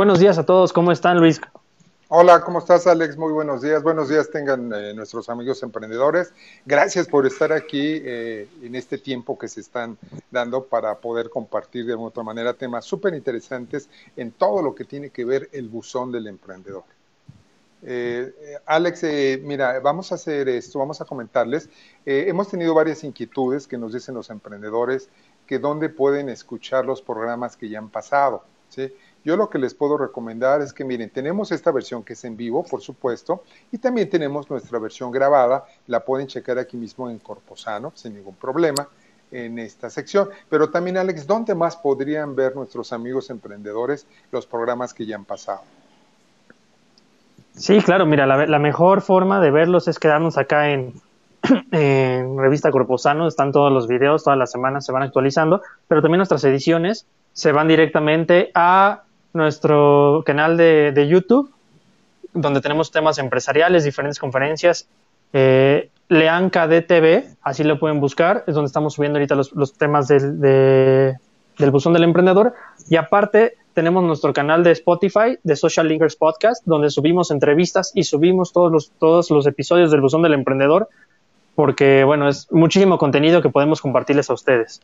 Buenos días a todos, ¿cómo están Luis? Hola, ¿cómo estás Alex? Muy buenos días. Buenos días tengan eh, nuestros amigos emprendedores. Gracias por estar aquí eh, en este tiempo que se están dando para poder compartir de otra manera temas súper interesantes en todo lo que tiene que ver el buzón del emprendedor. Eh, Alex, mira, vamos a hacer esto, vamos a comentarles. hemos tenido varias inquietudes que nos dicen los emprendedores que dónde pueden escuchar los programas que ya han pasado. ¿sí? Yo lo que les puedo recomendar es que miren, tenemos esta versión que es en vivo, por supuesto, y también tenemos nuestra versión grabada, la pueden checar aquí mismo en Corposano, sin ningún problema, en esta sección. Pero también, Alex, ¿dónde más podrían ver nuestros amigos emprendedores los programas que ya han pasado? Sí, claro, mira, la, mejor forma de verlos es quedarnos acá en, en Revista Corposano, están todos los videos, todas las semanas se van actualizando, pero también nuestras ediciones se van directamente a nuestro canal de, YouTube, donde tenemos temas empresariales, diferentes conferencias. Eh, Lean KDTV, así lo pueden buscar, es donde estamos subiendo ahorita los, temas del, del buzón del emprendedor. Y aparte, tenemos nuestro canal de Spotify, de Social Linkers Podcast, donde subimos entrevistas y subimos todos los, todos los episodios del buzón del emprendedor, porque, bueno, es muchísimo contenido que podemos compartirles a ustedes.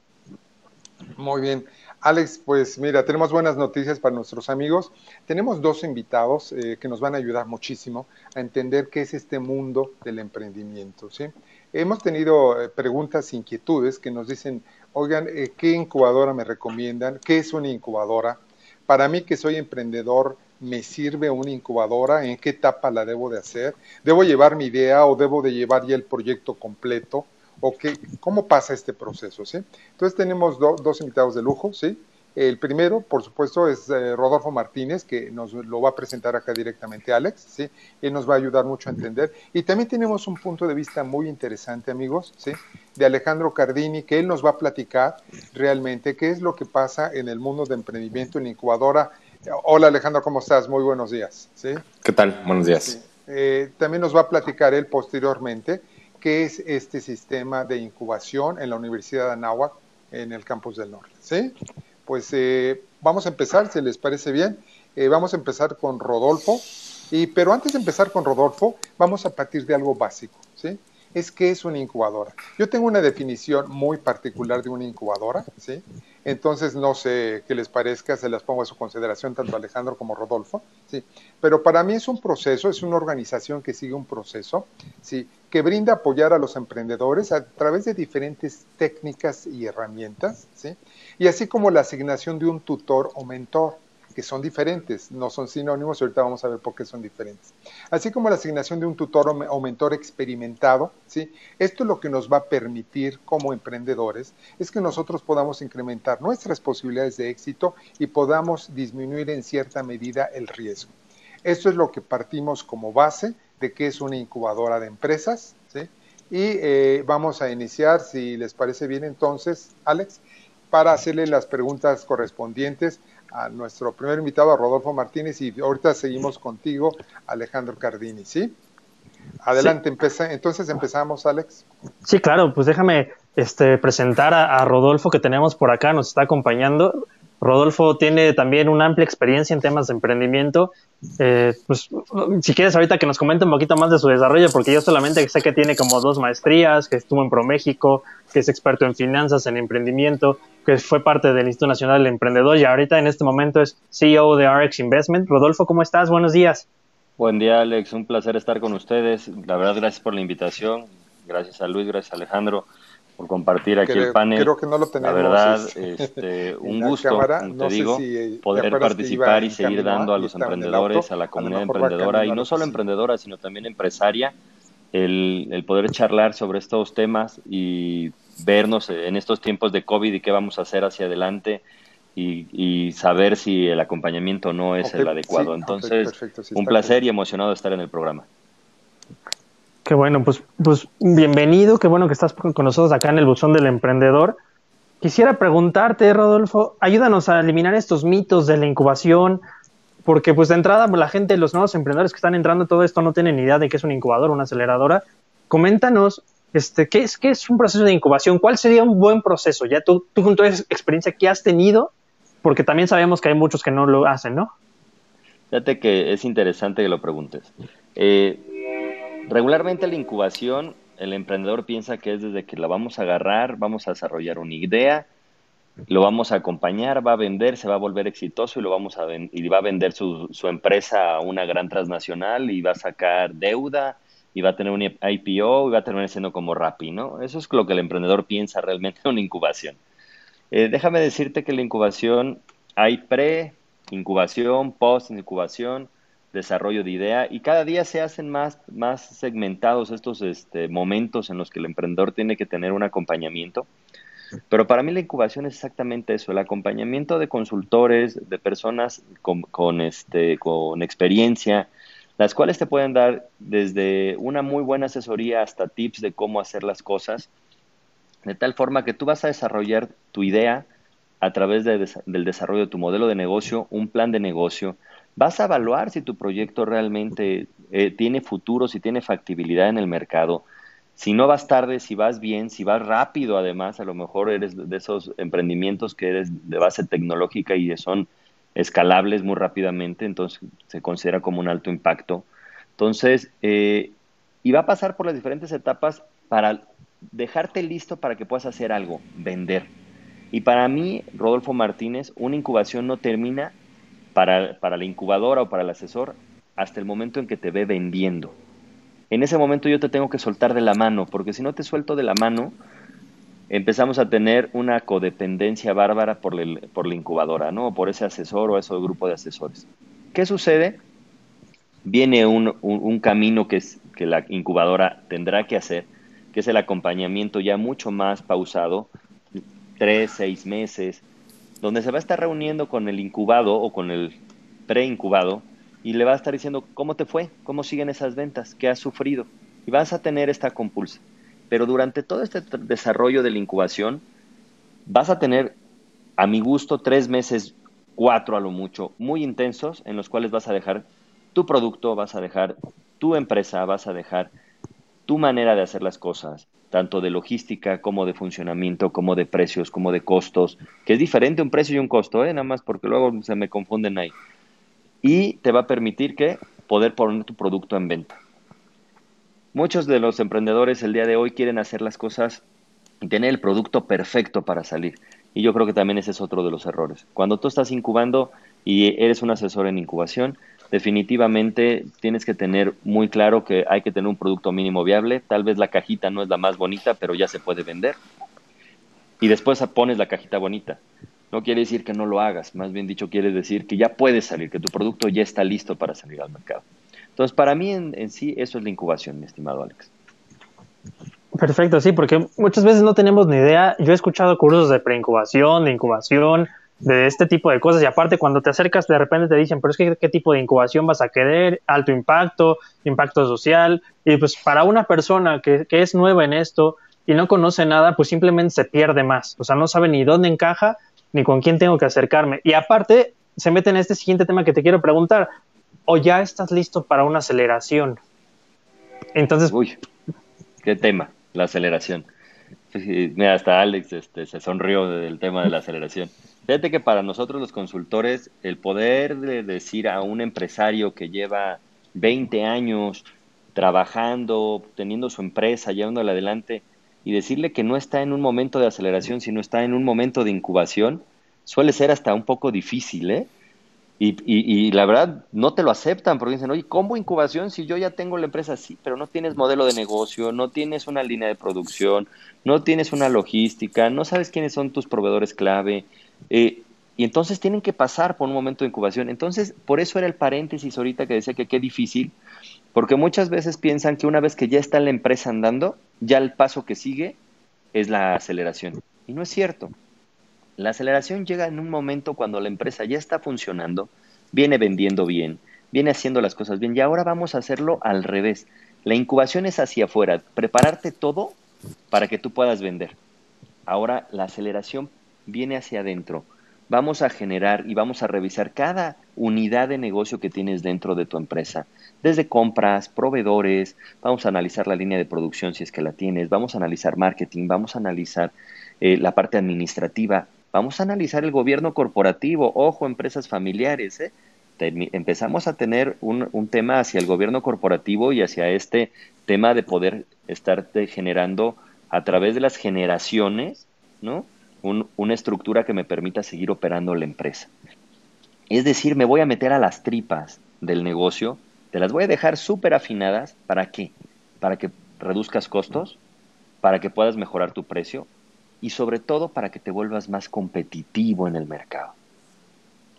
Muy bien. Alex, pues mira, tenemos buenas noticias para nuestros amigos. Tenemos dos invitados eh, que nos van a ayudar muchísimo a entender qué es este mundo del emprendimiento. ¿sí? Hemos tenido eh, preguntas, inquietudes que nos dicen, oigan, eh, ¿qué incubadora me recomiendan? ¿Qué es una incubadora? Para mí que soy emprendedor, ¿me sirve una incubadora? ¿En qué etapa la debo de hacer? ¿Debo llevar mi idea o debo de llevar ya el proyecto completo? O qué, cómo pasa este proceso, ¿sí? Entonces tenemos dos invitados de lujo, ¿sí? El primero, por supuesto, es eh, Rodolfo Martínez, que nos lo va a presentar acá directamente Alex, ¿sí? Él nos va a ayudar mucho a entender. Y también tenemos un punto de vista muy interesante, amigos, ¿sí? De Alejandro Cardini, que él nos va a platicar realmente qué es lo que pasa en el mundo de emprendimiento en incubadora. Hola Alejandro, ¿cómo estás? Muy buenos días, ¿sí? ¿Qué tal? Buenos días. Eh, también nos va a platicar él posteriormente qué es este sistema de incubación en la Universidad de Anáhuac en el campus del norte. ¿sí? Pues eh, vamos a empezar, si les parece bien. Eh, vamos a empezar con Rodolfo. Y, pero antes de empezar con Rodolfo, vamos a partir de algo básico. ¿sí? Es que es una incubadora. Yo tengo una definición muy particular de una incubadora. ¿sí? Entonces, no sé qué les parezca, se las pongo a su consideración tanto Alejandro como Rodolfo, ¿sí? Pero para mí es un proceso, es una organización que sigue un proceso, ¿sí? Que brinda apoyar a los emprendedores a través de diferentes técnicas y herramientas, ¿sí? Y así como la asignación de un tutor o mentor, que son diferentes, no son sinónimos, ahorita vamos a ver por qué son diferentes. Así como la asignación de un tutor o mentor experimentado, ¿sí? Esto lo que nos va a permitir como emprendedores es que nosotros podamos incrementar nuestras posibilidades de éxito y podamos disminuir en cierta medida el riesgo. Esto es lo que partimos como base de que es una incubadora de empresas, ¿sí? Y eh, vamos a iniciar, si les parece bien entonces, Alex, para hacerle las preguntas correspondientes a nuestro primer invitado, a Rodolfo Martínez, y ahorita seguimos contigo, Alejandro Cardini, ¿sí? Adelante, entonces empezamos, Alex. Sí, claro, pues déjame este, presentar a, Rodolfo que tenemos por acá, nos está acompañando. Rodolfo tiene también una amplia experiencia en temas de emprendimiento. Eh, pues, si quieres ahorita que nos comente un poquito más de su desarrollo, porque yo solamente sé que tiene como dos maestrías, que estuvo en ProMéxico, que es experto en finanzas, en emprendimiento, que fue parte del Instituto Nacional del Emprendedor y ahorita en este momento es CEO de RX Investment. Rodolfo, ¿cómo estás? Buenos días. Buen día, Alex. Un placer estar con ustedes. La verdad, gracias por la invitación. Gracias a Luis, gracias a Alejandro por compartir aquí el panel. Creo que no lo tenemos. La verdad, este, un gusto, como te digo, eh, poder participar y seguir dando a los emprendedores, a la comunidad emprendedora, y no solo emprendedora, sino también empresaria, el, el poder charlar sobre estos temas y vernos en estos tiempos de COVID y qué vamos a hacer hacia adelante y, saber si el acompañamiento no es el adecuado. Entonces, un placer y emocionado de estar en el programa. Qué bueno, pues, pues bienvenido, qué bueno que estás con nosotros acá en el buzón del emprendedor. Quisiera preguntarte, Rodolfo, ayúdanos a eliminar estos mitos de la incubación, porque pues de entrada la gente, los nuevos emprendedores que están entrando todo esto no tienen ni idea de qué es un incubador, una aceleradora. Coméntanos este, ¿qué, es, ¿Qué es un proceso de incubación? ¿Cuál sería un buen proceso? Ya tú, tú con tu experiencia que has tenido, porque también sabemos que hay muchos que no lo hacen, ¿no? Fíjate que es interesante que lo preguntes. Eh, regularmente la incubación, el emprendedor piensa que es desde que la vamos a agarrar, vamos a desarrollar una idea, lo vamos a acompañar, va a vender, se va a volver exitoso y lo vamos a y va a vender su, su empresa a una gran transnacional y va a sacar deuda y va a tener un IPO y va a terminar siendo como Rappi, ¿no? Eso es lo que el emprendedor piensa realmente en una incubación. Eh, déjame decirte que la incubación hay pre-incubación, post-incubación, desarrollo de idea y cada día se hacen más, más segmentados estos este, momentos en los que el emprendedor tiene que tener un acompañamiento. Pero para mí la incubación es exactamente eso, el acompañamiento de consultores, de personas con, con, este, con experiencia, las cuales te pueden dar desde una muy buena asesoría hasta tips de cómo hacer las cosas, de tal forma que tú vas a desarrollar tu idea a través del desarrollo de tu modelo de negocio, un plan de negocio. Vas a evaluar si tu proyecto realmente eh, tiene futuro, si tiene factibilidad en el mercado. Si no vas tarde, si vas bien, si vas rápido, además, a lo mejor eres de esos emprendimientos que eres de base tecnológica y son escalables muy rápidamente, entonces se considera como un alto impacto. Entonces, eh, y va a pasar por las diferentes etapas para dejarte listo para que puedas hacer algo, vender. Y para mí, Rodolfo Martínez, una incubación no termina para, para la incubadora o para el asesor hasta el momento en que te ve vendiendo. En ese momento yo te tengo que soltar de la mano, porque si no te suelto de la mano, empezamos a tener una codependencia bárbara por, por la incubadora, ¿no? Por ese asesor o ese grupo de asesores. ¿Qué sucede? Viene un, un camino que, es, que la incubadora tendrá que hacer, que es el acompañamiento ya mucho más pausado, tres, seis meses, donde se va a estar reuniendo con el incubado o con el preincubado y le va a estar diciendo cómo te fue, cómo siguen esas ventas, qué has sufrido. Y vas a tener esta compulsa. Pero durante todo este desarrollo de la incubación, vas a tener, a mi gusto, tres meses, cuatro a lo mucho, muy intensos, en los cuales vas a dejar tu producto, vas a dejar tu empresa, vas a dejar tu manera de hacer las cosas, tanto de logística como de funcionamiento, como de precios, como de costos, que es diferente un precio y un costo, ¿eh? nada más porque luego se me confunden ahí. Y te va a permitir que poder poner tu producto en venta. Muchos de los emprendedores el día de hoy quieren hacer las cosas y tener el producto perfecto para salir. Y yo creo que también ese es otro de los errores. Cuando tú estás incubando y eres un asesor en incubación, definitivamente tienes que tener muy claro que hay que tener un producto mínimo viable. Tal vez la cajita no es la más bonita, pero ya se puede vender. Y después pones la cajita bonita. No quiere decir que no lo hagas, más bien dicho quiere decir que ya puedes salir, que tu producto ya está listo para salir al mercado. Entonces, para mí en, sí eso es la incubación, mi estimado Alex. Perfecto, sí, porque muchas veces no tenemos ni idea. Yo he escuchado cursos de preincubación, de incubación, de este tipo de cosas. Y aparte, cuando te acercas, de repente te dicen, pero es que qué tipo de incubación vas a querer, alto impacto, impacto social. Y pues para una persona que, que es nueva en esto y no conoce nada, pues simplemente se pierde más. O sea, no sabe ni dónde encaja, ni con quién tengo que acercarme. Y aparte, se mete en este siguiente tema que te quiero preguntar. ¿O ya estás listo para una aceleración? Entonces... Uy, qué tema, la aceleración. Mira, hasta Alex este, se sonrió del tema de la aceleración. Fíjate que para nosotros los consultores, el poder de decir a un empresario que lleva 20 años trabajando, teniendo su empresa, llevándola adelante, y decirle que no está en un momento de aceleración, sino está en un momento de incubación, suele ser hasta un poco difícil, ¿eh? Y, la verdad no te lo aceptan porque dicen, oye, ¿cómo incubación si yo ya tengo la empresa? Sí, pero no tienes modelo de negocio, no tienes una línea de producción, no tienes una logística, no sabes quiénes son tus proveedores clave. Eh, y entonces tienen que pasar por un momento de incubación. Entonces, por eso era el paréntesis ahorita que decía que qué difícil, porque muchas veces piensan que una vez que ya está la empresa andando, ya el paso que sigue es la aceleración. Y no es cierto. La aceleración llega en un momento cuando la empresa ya está funcionando, viene vendiendo bien, viene haciendo las cosas bien y ahora vamos a hacerlo al revés. La incubación es hacia afuera, prepararte todo para que tú puedas vender. Ahora la aceleración viene hacia adentro. Vamos a generar y vamos a revisar cada unidad de negocio que tienes dentro de tu empresa, desde compras, proveedores, vamos a analizar la línea de producción si es que la tienes, vamos a analizar marketing, vamos a analizar eh, la parte administrativa, Vamos a analizar el gobierno corporativo, ojo, empresas familiares, ¿eh? empezamos a tener un, tema hacia el gobierno corporativo y hacia este tema de poder estar generando a través de las generaciones, ¿no? una estructura que me permita seguir operando la empresa. Es decir, me voy a meter a las tripas del negocio, te las voy a dejar súper afinadas, ¿para qué? Para que reduzcas costos, para que puedas mejorar tu precio y sobre todo para que te vuelvas más competitivo en el mercado.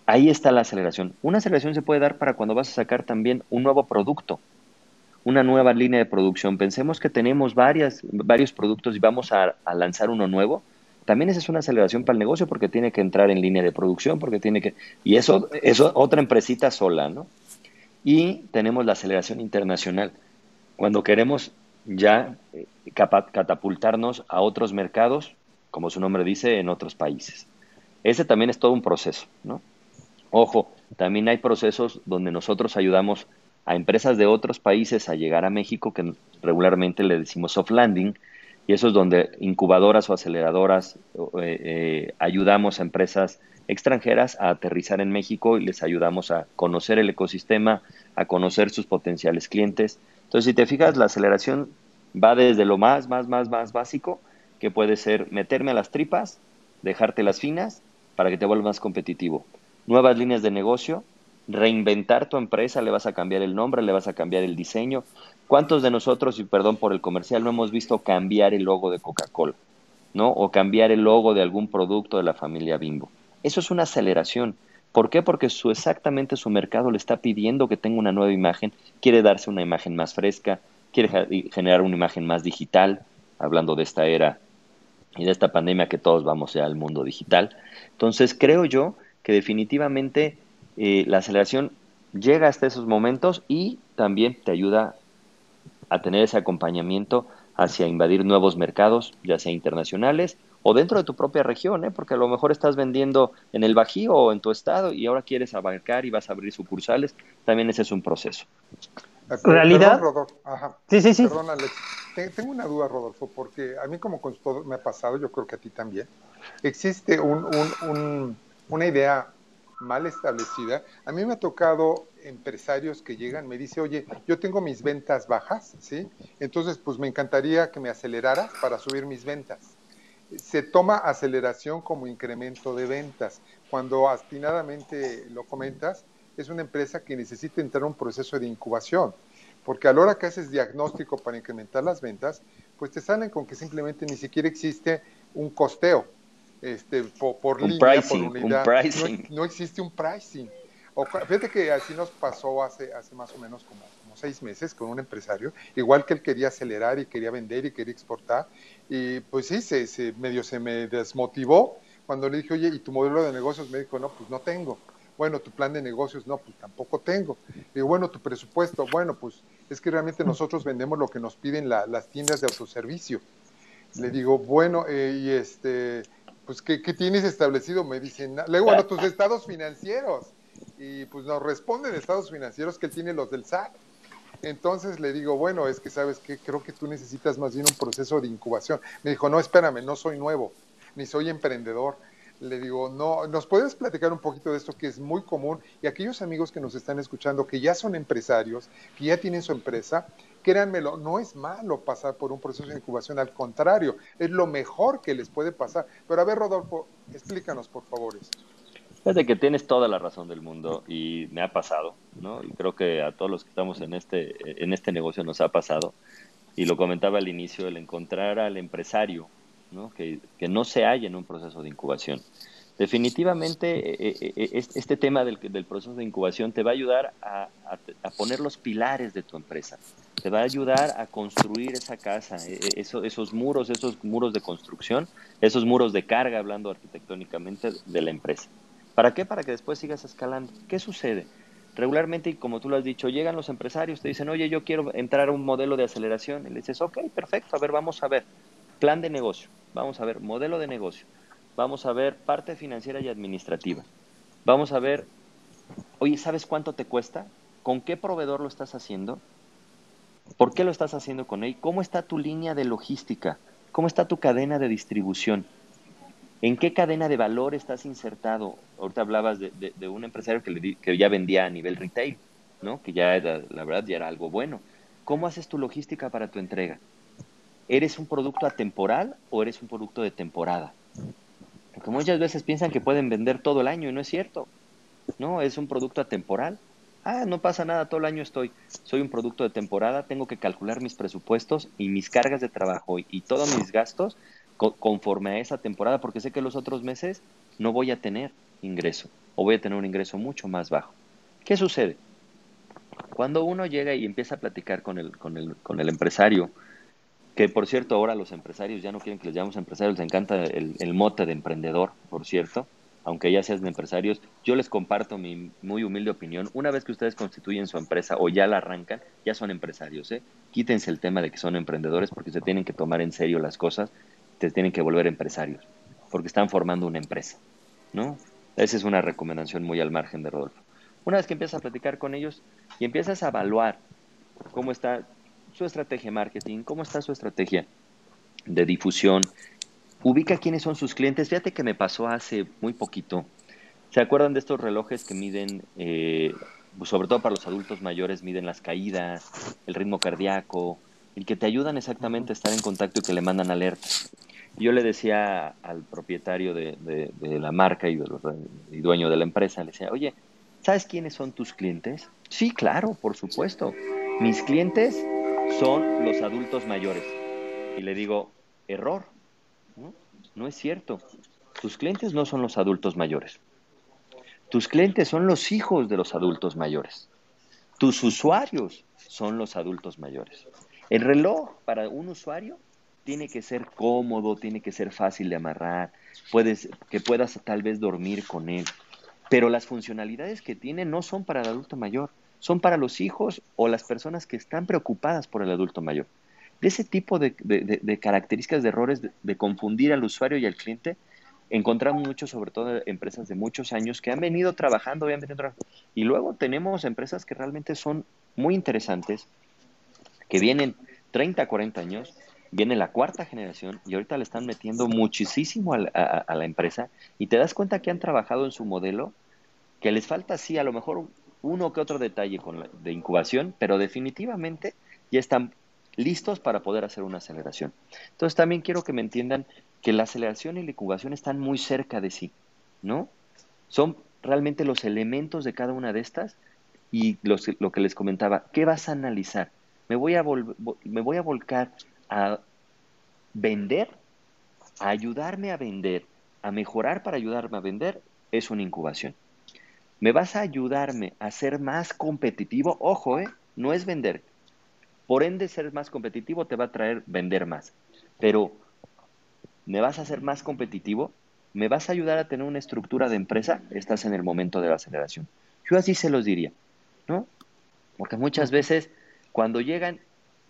Ahí está la aceleración. Una aceleración se puede dar para cuando vas a sacar también un nuevo producto, una nueva línea de producción. Pensemos que tenemos varias, varios productos y vamos a, lanzar uno nuevo. También esa es una aceleración para el negocio porque tiene que entrar en línea de producción, porque tiene que... Y eso es otra empresita sola, ¿no? Y tenemos la aceleración internacional. Cuando queremos ya eh, catapultarnos a otros mercados, como su nombre dice, en otros países. Ese también es todo un proceso, ¿no? Ojo, también hay procesos donde nosotros ayudamos a empresas de otros países a llegar a México, que regularmente le decimos soft landing, y eso es donde incubadoras o aceleradoras eh, eh, ayudamos a empresas extranjeras a aterrizar en México y les ayudamos a conocer el ecosistema, a conocer sus potenciales clientes. Entonces, si te fijas, la aceleración va desde lo más, más, más, más básico, que puede ser meterme a las tripas, dejarte las finas para que te vuelvas más competitivo nuevas líneas de negocio, reinventar tu empresa, le vas a cambiar el nombre, le vas a cambiar el diseño. ¿Cuántos de nosotros, y perdón por el comercial, no hemos visto cambiar el logo de Coca-Cola? ¿No? O cambiar el logo de algún producto de la familia Bimbo. Eso es una aceleración. ¿Por qué? Porque su, exactamente su mercado le está pidiendo que tenga una nueva imagen, quiere darse una imagen más fresca, quiere generar una imagen más digital, hablando de esta era y de esta pandemia que todos vamos ya al mundo digital. Entonces, creo yo que definitivamente eh, la aceleración llega hasta esos momentos y también te ayuda a tener ese acompañamiento hacia invadir nuevos mercados, ya sea internacionales o dentro de tu propia región, ¿eh? porque a lo mejor estás vendiendo en el Bajío o en tu estado y ahora quieres abarcar y vas a abrir sucursales, también ese es un proceso. ¿Realidad? Sí, sí, sí. Perdón, Alex. Tengo una duda, Rodolfo, porque a mí como consultor me ha pasado, yo creo que a ti también. Existe un, un una idea mal establecida. A mí me ha tocado empresarios que llegan, me dice, oye, yo tengo mis ventas bajas, ¿sí? Entonces, pues me encantaría que me aceleraras para subir mis ventas. Se toma aceleración como incremento de ventas. Cuando atinadamente lo comentas, es una empresa que necesita entrar a un proceso de incubación, porque a la hora que haces diagnóstico para incrementar las ventas, pues te salen con que simplemente ni siquiera existe un costeo, este, por, línea, por unidad. No, existe un pricing. O, fíjate que así nos pasó hace, hace más o menos como, como, seis meses con un empresario, igual que él quería acelerar y quería vender y quería exportar, y pues sí, se, se medio se me desmotivó cuando le dije, oye, ¿y tu modelo de negocios? Me dijo, no, pues no tengo. Bueno, tu plan de negocios, no, pues tampoco tengo. Y bueno, tu presupuesto, bueno, pues es que realmente nosotros vendemos lo que nos piden las tiendas de autoservicio. Le digo, bueno, eh, y este, pues, ¿qué, tienes establecido? Me dicen, luego, bueno, tus estados financieros. Y pues nos responden estados financieros que él tiene los del SAT. Entonces le digo, bueno, es que sabes que creo que tú necesitas más bien un proceso de incubación. Me dijo, no, espérame, no soy nuevo, ni soy emprendedor. Le digo, no, ¿nos puedes platicar un poquito de esto que es muy común? Y aquellos amigos que nos están escuchando, que ya son empresarios, que ya tienen su empresa, créanmelo, no es malo pasar por un proceso de incubación, al contrario, es lo mejor que les puede pasar. Pero a ver, Rodolfo, explícanos por favor esto. Fíjate que tienes toda la razón del mundo y me ha pasado, ¿no? Y creo que a todos los que estamos en este, en este negocio nos ha pasado. Y lo comentaba al inicio, el encontrar al empresario, ¿no? Que, que no se halla en un proceso de incubación. Definitivamente, eh, eh, eh, este tema del, proceso de incubación te va a ayudar a, poner los pilares de tu empresa, te va a ayudar a construir esa casa, esos muros, esos muros de construcción, esos muros de carga, hablando arquitectónicamente de la empresa. ¿Para qué? Para que después sigas escalando. ¿Qué sucede? Regularmente, y como tú lo has dicho, llegan los empresarios, te dicen, oye, yo quiero entrar a un modelo de aceleración, y le dices, ok, perfecto, a ver, vamos a ver, plan de negocio, vamos a ver, modelo de negocio vamos a ver parte financiera y administrativa. Vamos a ver, oye, ¿sabes cuánto te cuesta? ¿Con qué proveedor lo estás haciendo? ¿Por qué lo estás haciendo con él? ¿Cómo está tu línea de logística? ¿Cómo está tu cadena de distribución? ¿En qué cadena de valor estás insertado? Ahorita hablabas de, un empresario que, que ya vendía a nivel retail, ¿no? Que ya era, la verdad, ya era algo bueno. ¿Cómo haces tu logística para tu entrega? ¿Eres un producto atemporal o eres un producto de temporada? Porque muchas veces piensan que pueden vender todo el año y no es cierto. No, es un producto atemporal. Ah, no pasa nada, todo el año estoy. Soy un producto de temporada, tengo que calcular mis presupuestos y mis cargas de trabajo y, todos mis gastos conforme a esa temporada, porque sé que los otros meses no voy a tener ingreso o voy a tener un ingreso mucho más bajo. ¿Qué sucede? Cuando uno llega y empieza a platicar con el, con el, con el empresario, que por cierto ahora los empresarios ya no quieren que les llamemos empresarios, les encanta el, el mote de emprendedor, por cierto, aunque ya sean empresarios, yo les comparto mi muy humilde opinión. Una vez que ustedes constituyen su empresa o ya la arrancan, ya son empresarios. ¿eh? Quítense el tema de que son emprendedores porque se tienen que tomar en serio las cosas, se tienen que volver empresarios, porque están formando una empresa. ¿no? Esa es una recomendación muy al margen de Rodolfo. Una vez que empiezas a platicar con ellos y empiezas a evaluar cómo está su estrategia de marketing, cómo está su estrategia de difusión, ubica quiénes son sus clientes. Fíjate que me pasó hace muy poquito. ¿Se acuerdan de estos relojes que miden, eh, pues, sobre todo para los adultos mayores, miden las caídas, el ritmo cardíaco, el que te ayudan exactamente a estar en contacto y que le mandan alertas? Yo le decía al propietario de, la marca y, y dueño de la empresa, le decía, oye, ¿sabes quiénes son tus clientes? Sí, claro, por supuesto. Mis clientes son los adultos mayores. Y le digo, error no, es cierto. Tus clientes no son los adultos mayores. Tus clientes son los hijos de los adultos mayores. Tus usuarios son los adultos mayores. El reloj para un usuario tiene que ser cómodo, tiene que ser fácil de amarrar, puedes, que puedas tal vez dormir con él. Pero las funcionalidades que tiene no son para el adulto mayor, son para los hijos o las personas que están preocupadas por el adulto mayor. De ese tipo de, características, de errores, de, confundir al usuario y al cliente, encontramos mucho, sobre todo empresas de muchos años que han venido trabajando, obviamente, y luego tenemos empresas que realmente son muy interesantes, que vienen 30, 40 años, viene la cuarta generación y ahorita le están metiendo muchísimo a, a, la empresa y te das cuenta que han trabajado en su modelo, que les falta sí a lo mejor uno que otro detalle con la, de incubación, pero definitivamente ya están listos para poder hacer una aceleración. Entonces también quiero que me entiendan que la aceleración y la incubación están muy cerca de sí, ¿no? Son realmente los elementos de cada una de estas y lo que les comentaba, ¿qué vas a analizar? ¿Me voy a, me voy a volcar a vender, a ayudarme a vender, a mejorar para ayudarme a vender? Es una incubación. ¿Me vas a ayudarme a ser más competitivo? Ojo, ¿eh? No es vender, por ende, ser más competitivo te va a traer vender más. Pero, ¿me vas a hacer más competitivo? ¿Me vas a ayudar a tener una estructura de empresa? Estás en el momento de la aceleración. Yo así se los diría, ¿no? Porque muchas veces cuando llegan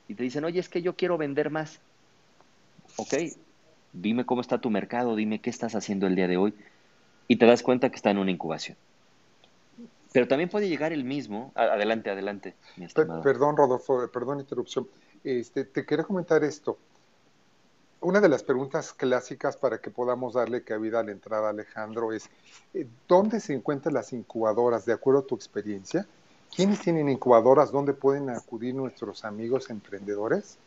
y te dicen, oye, es que yo quiero vender más. Ok, dime cómo está tu mercado, dime qué estás haciendo el día de hoy. Y te das cuenta que está en una incubación. Pero también puede llegar el mismo. Adelante, adelante. perdón, Rodolfo, perdón interrupción. Este, te quería comentar esto. Una de las preguntas clásicas para que podamos darle cabida a la entrada, Alejandro, es eh, ¿dónde se encuentran las incubadoras de acuerdo a tu experiencia? ¿Quiénes tienen incubadoras? ¿Dónde pueden acudir nuestros amigos emprendedores?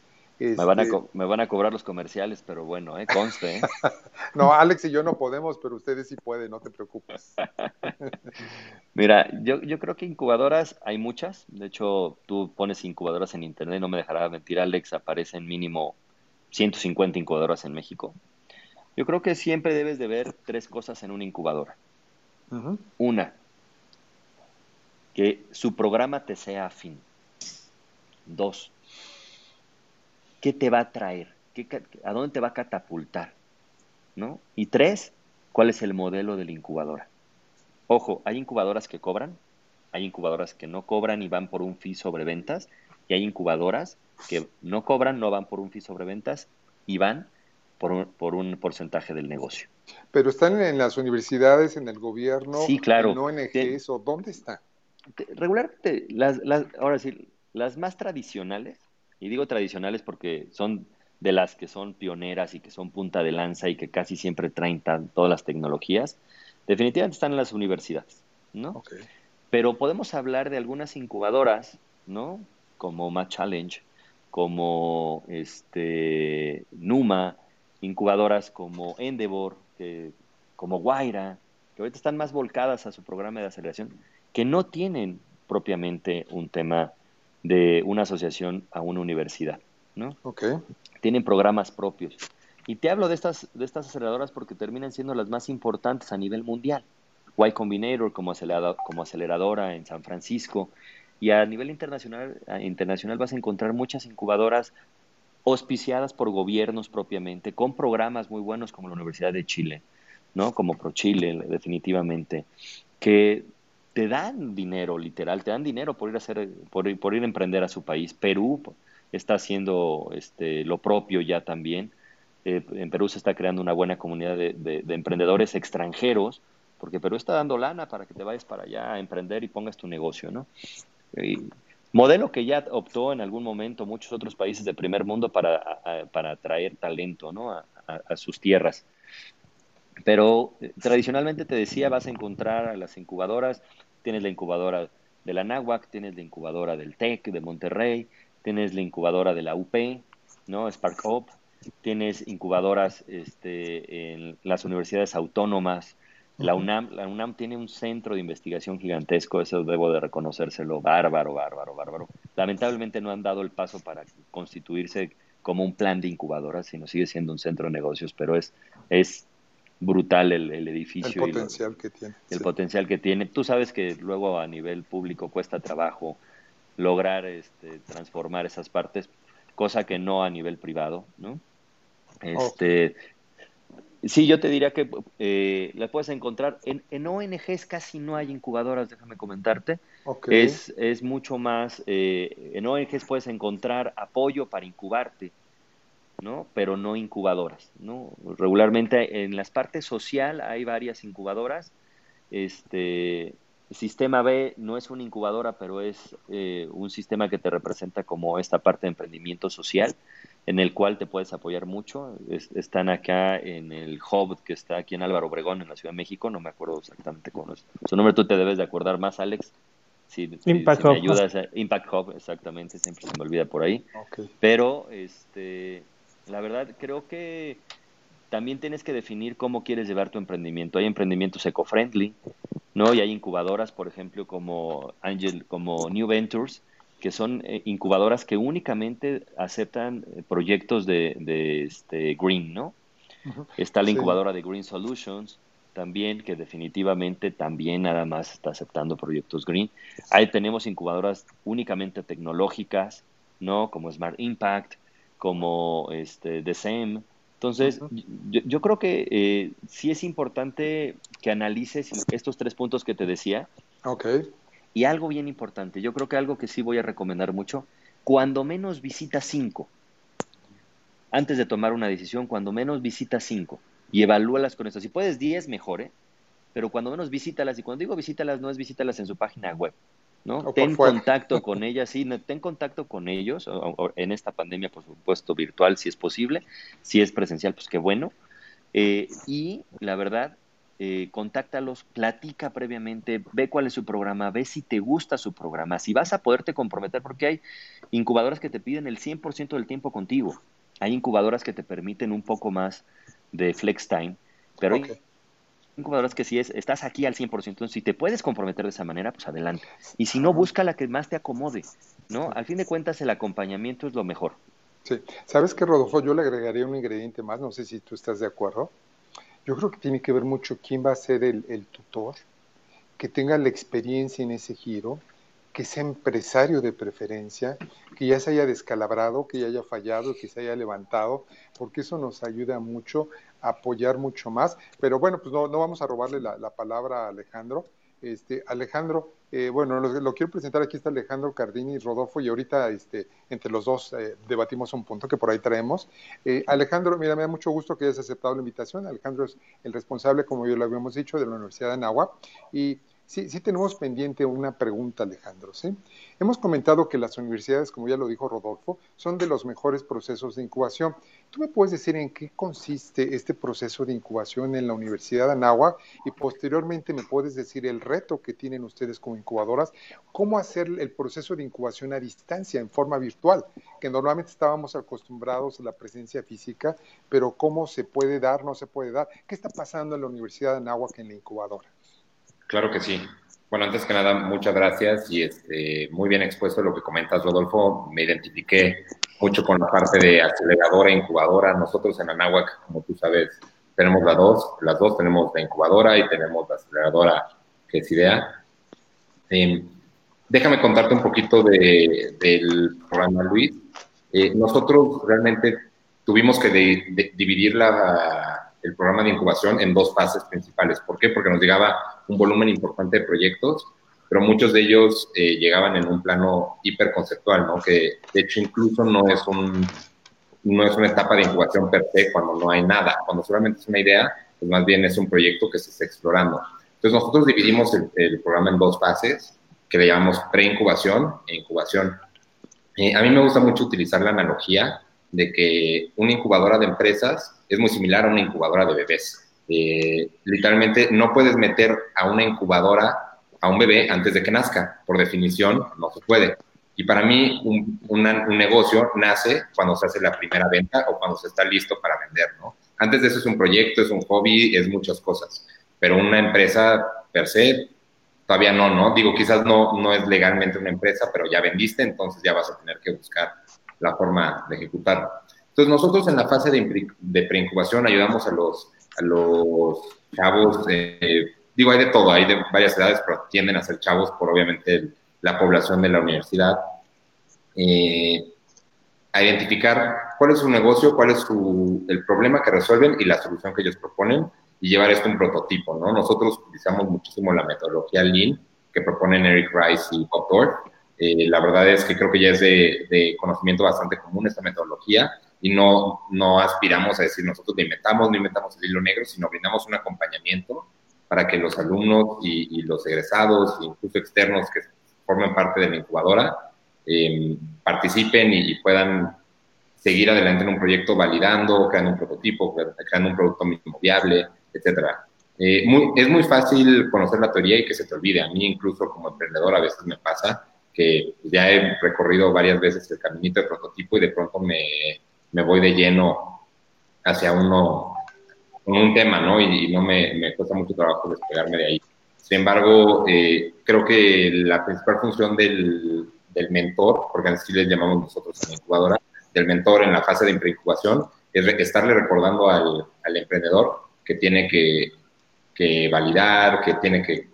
Me, van a este me van a cobrar los comerciales, pero bueno, ¿eh? conste. ¿eh? no, Alex y yo no podemos, pero ustedes sí pueden, no te preocupes. Mira, yo, yo creo que incubadoras hay muchas. De hecho, tú pones incubadoras en internet, no me dejará mentir, Alex, aparecen mínimo 150 incubadoras en México. Yo creo que siempre debes de ver tres cosas en una incubadora. Una, que su programa te sea afín. Dos, qué te va a traer, a dónde te va a catapultar, ¿no? Y tres, cuál es el modelo de la incubadora. Ojo, hay incubadoras que cobran, hay incubadoras que no cobran y van por un fee sobre ventas, y hay incubadoras que no cobran, no van por un fee sobre ventas y van por un, por un porcentaje del negocio. Pero están en las universidades, en el gobierno, sí, claro. en ONGs, o ¿dónde está? Regularmente, las, las, ahora sí, las más tradicionales y digo tradicionales porque son de las que son pioneras y que son punta de lanza y que casi siempre traen todas las tecnologías, definitivamente están en las universidades, ¿no? Pero podemos hablar de algunas incubadoras, ¿no? Como Match Challenge, como este Numa, incubadoras como Endeavor, que, como Guaira, que ahorita están más volcadas a su programa de aceleración, que no tienen propiamente un tema de una asociación a una universidad, ¿no? Okay. Tienen programas propios. Y te hablo de estas, de estas aceleradoras porque terminan siendo las más importantes a nivel mundial. Y Combinator como, como aceleradora en San Francisco. Y a nivel internacional, internacional vas a encontrar muchas incubadoras auspiciadas por gobiernos propiamente, con programas muy buenos como la Universidad de Chile, ¿no? Como ProChile, definitivamente, que te dan dinero, literal, te dan dinero por ir a hacer, por, ir a emprender a su país. Perú está haciendo este, lo propio ya también. Eh, en Perú se está creando una buena comunidad de, emprendedores extranjeros, porque Perú está dando lana para que te vayas para allá a emprender y pongas tu negocio, ¿no? modelo que ya optó en algún momento muchos otros países del primer mundo para, para atraer talento, ¿no? a sus tierras. Pero eh, tradicionalmente te decía, vas a encontrar a las incubadoras, tienes la incubadora de la NAWAC, tienes la incubadora del TEC de Monterrey, tienes la incubadora de la UP, ¿no? Spark Up, tienes incubadoras este, en las universidades autónomas, la UNAM, la UNAM tiene un centro de investigación gigantesco, eso debo de reconocérselo, bárbaro, bárbaro, bárbaro. Lamentablemente no han dado el paso para constituirse como un plan de incubadoras, sino sigue siendo un centro de negocios, pero es, es brutal el, edificio. El potencial que tiene. El potencial que tiene. Tú sabes que luego a nivel público cuesta trabajo lograr este, transformar esas partes, cosa que no a nivel privado, ¿no? Este, Sí, yo te diría que eh, las puedes encontrar. En, en, ONGs casi no hay incubadoras, déjame comentarte. Es, es mucho más. Eh, en ONGs puedes encontrar apoyo para incubarte. ¿No? Pero no incubadoras, ¿no? Regularmente en las partes social hay varias incubadoras. Este, Sistema B no es una incubadora, pero es eh, un sistema que te representa como esta parte de emprendimiento social, en el cual te puedes apoyar mucho. están acá en el hub que está aquí en Álvaro Obregón, en la Ciudad de México, no me acuerdo exactamente cómo es. Su nombre tú te debes de acordar más, Alex. Si, Impact me ayudas, Impact Hub, exactamente, siempre se me olvida por ahí. Pero este la verdad, creo que también tienes que definir cómo quieres llevar tu emprendimiento. Hay emprendimientos eco-friendly, ¿no? Y hay incubadoras, por ejemplo, como Angel, como New Ventures, que son eh, incubadoras que únicamente aceptan eh, proyectos de, de este, green, ¿no? Está la incubadora de Green Solutions, también, que definitivamente también nada más está aceptando proyectos green. Ahí tenemos incubadoras únicamente tecnológicas, ¿no? Como Smart Impact, como este, The Same. Entonces, yo, creo que eh, sí es importante que analices estos tres puntos que te decía. Ok. Y algo bien importante, yo creo que algo que sí voy a recomendar mucho, cuando menos visita cinco. Antes de tomar una decisión, cuando menos visita cinco y evalúalas con esto. Si puedes diez, mejor, ¿eh? Pero cuando menos visítalas, y cuando digo visítalas, no es visítalas en su página web, ¿no? ten contacto con ellas, sí, ten contacto con ellos, en esta pandemia, por supuesto, virtual, si es posible, si es presencial, pues qué bueno. Eh, y la verdad, eh, contáctalos, platica previamente, ve cuál es su programa, ve si te gusta su programa, si vas a poderte comprometer, porque hay incubadoras que te piden el 100% del tiempo contigo, hay incubadoras que te permiten un poco más de flex time, pero incubadoras que si es, estás aquí al 100%, entonces si te puedes comprometer de esa manera, pues adelante. Y si no, busca la que más te acomode, ¿no? Al fin de cuentas, el acompañamiento es lo mejor. Sí, ¿sabes qué, Rodolfo? Yo le agregaría un ingrediente más, no sé si tú estás de acuerdo. Yo creo que tiene que ver mucho quién va a ser el, el tutor, que tenga la experiencia en ese giro, que sea empresario de preferencia, que ya se haya descalabrado, que ya haya fallado, que se haya levantado, porque eso nos ayuda mucho apoyar mucho más. Pero bueno, pues no, no vamos a robarle la, palabra a Alejandro. Este, Alejandro, eh, bueno, lo, quiero presentar, aquí está Alejandro Cardini y Rodolfo, y ahorita este, entre los dos eh, debatimos un punto que por ahí traemos. Eh, Alejandro, mira, me da mucho gusto que hayas aceptado la invitación. Alejandro es el responsable, como ya lo habíamos dicho, de la Universidad de Nahua. Y Sí, sí tenemos pendiente una pregunta, Alejandro. ¿sí? Hemos comentado que las universidades, como ya lo dijo Rodolfo, son de los mejores procesos de incubación. ¿Tú me puedes decir en qué consiste este proceso de incubación en la Universidad de Anáhuac? Y posteriormente me puedes decir el reto que tienen ustedes como incubadoras, cómo hacer el proceso de incubación a distancia, en forma virtual, que normalmente estábamos acostumbrados a la presencia física, pero cómo se puede dar, no se puede dar. ¿Qué está pasando en la Universidad de Anáhuac en la incubadora? Claro que sí. Bueno, antes que nada, muchas gracias y este, muy bien expuesto lo que comentas, Rodolfo. Me identifiqué mucho con la parte de aceleradora incubadora. Nosotros en Anáhuac, como tú sabes, tenemos las dos. Las dos tenemos la incubadora y tenemos la aceleradora que es IDEA. Em, déjame contarte un poquito de, del programa, Luis. Eh, nosotros realmente tuvimos que la, el programa de incubación en dos fases principales. ¿Por qué? Porque nos llegaba un volumen importante de proyectos, pero muchos de ellos eh, llegaban en un plano hiperconceptual, ¿no? Que de hecho incluso no es un no es una etapa de incubación per se cuando no hay nada, cuando solamente es una idea, pues más bien es un proyecto que se está explorando. Entonces nosotros dividimos el, programa en dos fases que le llamamos preincubación e incubación. Eh, a mí me gusta mucho utilizar la analogía de que una incubadora de empresas es muy similar a una incubadora de bebés. Eh, literalmente no puedes meter a una incubadora a un bebé antes de que nazca. Por definición, no se puede. Y para mí, un, un, negocio nace cuando se hace la primera venta o cuando se está listo para vender, ¿no? Antes de eso es un proyecto, es un hobby, es muchas cosas. Pero una empresa per se, todavía no, ¿no? Digo, quizás no, no es legalmente una empresa, pero ya vendiste, entonces ya vas a tener que buscar la forma de ejecutar. Entonces, nosotros en la fase de, de preincubación ayudamos a los, a los chavos, digo, hay de todo, hay de varias edades, pero tienden a ser chavos por obviamente la población de la universidad, eh, a identificar cuál es su negocio, cuál es su, el problema que resuelven y la solución que ellos proponen y llevar esto a un prototipo, ¿no? Nosotros utilizamos muchísimo la metodología Lean que proponen Eric Rice y Bob Dorff, eh, la verdad es que creo que ya es de, conocimiento bastante común esta metodología y no, no aspiramos a decir nosotros no inventamos, no inventamos el hilo negro, sino brindamos un acompañamiento para que los alumnos y, los egresados, incluso externos que formen parte de la incubadora, em, participen y, puedan seguir adelante en un proyecto validando, creando un prototipo, creando un producto mínimo viable, etcétera. Eh, es muy fácil conocer la teoría y que se te olvide. A mí incluso como emprendedor a veces me pasa que ya he recorrido varias veces el caminito de prototipo y de pronto me, me voy de lleno hacia uno, un tema, ¿no? Y, no me, me, cuesta mucho trabajo despegarme de ahí. Sin embargo, eh, creo que la principal función del, del mentor, porque así le llamamos nosotros a la incubadora, del mentor en la fase de preincubación, es estarle recordando al, al emprendedor que tiene que, que, validar, que tiene que,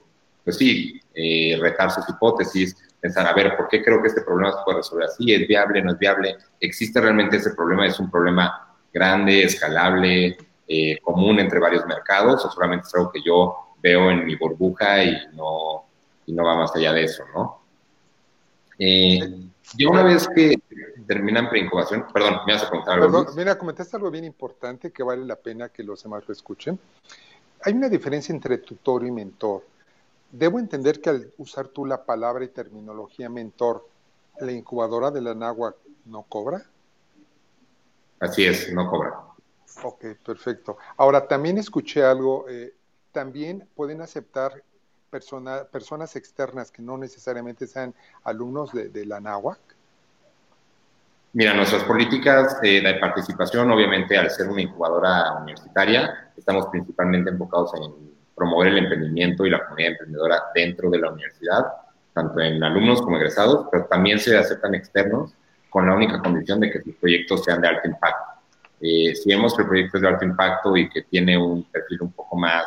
pues sí, eh, retar sus hipótesis, pensar, a ver, ¿por qué creo que este problema se puede resolver así? ¿Es viable? ¿No es viable? ¿Existe realmente ese problema? ¿Es un problema grande, escalable, eh, común entre varios mercados? ¿O solamente es algo que yo veo en mi burbuja y no, y no va más allá de eso, no? Eh, yo una vez que terminan preincubación, perdón, me vas a contar algo. Perdón, mira, comentaste algo bien importante que vale la pena que los demás lo escuchen. Hay una diferencia entre tutor y mentor. Debo entender que al usar tú la palabra y terminología mentor, la incubadora de la NAWAC no cobra. Así es, no cobra. Ok, perfecto. Ahora, también escuché algo, eh, también pueden aceptar personas externas que no necesariamente sean alumnos de, la NAWAC. Mira, nuestras políticas eh, de participación, obviamente, al ser una incubadora universitaria, estamos principalmente enfocados en promover el emprendimiento y la comunidad emprendedora dentro de la universidad, tanto en alumnos como egresados, pero también se aceptan externos con la única condición de que sus proyectos sean de alto impacto. Eh, si vemos que el proyecto es de alto impacto y que tiene un perfil un poco más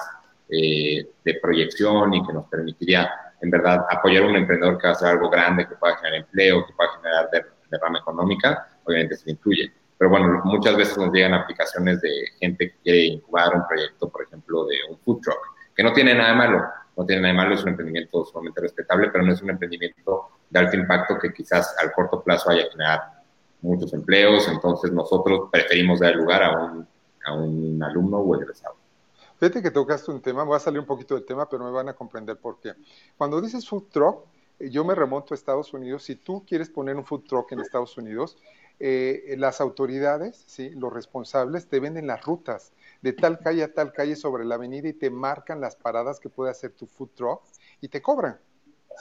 eh, de proyección y que nos permitiría, en verdad, apoyar a un emprendedor que va a hacer algo grande, que pueda generar empleo, que pueda generar derrama económica, obviamente se incluye. Pero bueno, muchas veces nos llegan aplicaciones de gente que quiere incubar un proyecto, por ejemplo, de un food truck que no tiene nada malo, no tiene nada malo, es un emprendimiento sumamente respetable, pero no es un emprendimiento de alto impacto que quizás al corto plazo haya a generar muchos empleos, entonces nosotros preferimos dar lugar a un, a un alumno o egresado. Fíjate que tocaste un tema, voy a salir un poquito del tema, pero me van a comprender por qué. Cuando dices food truck, eh, yo me remonto a Estados Unidos. Si tú quieres poner un food truck en Estados Unidos, eh, las autoridades, ¿sí? los responsables, te venden las rutas de tal calle a tal calle sobre la avenida y te marcan las paradas que puede hacer tu food truck y te cobran.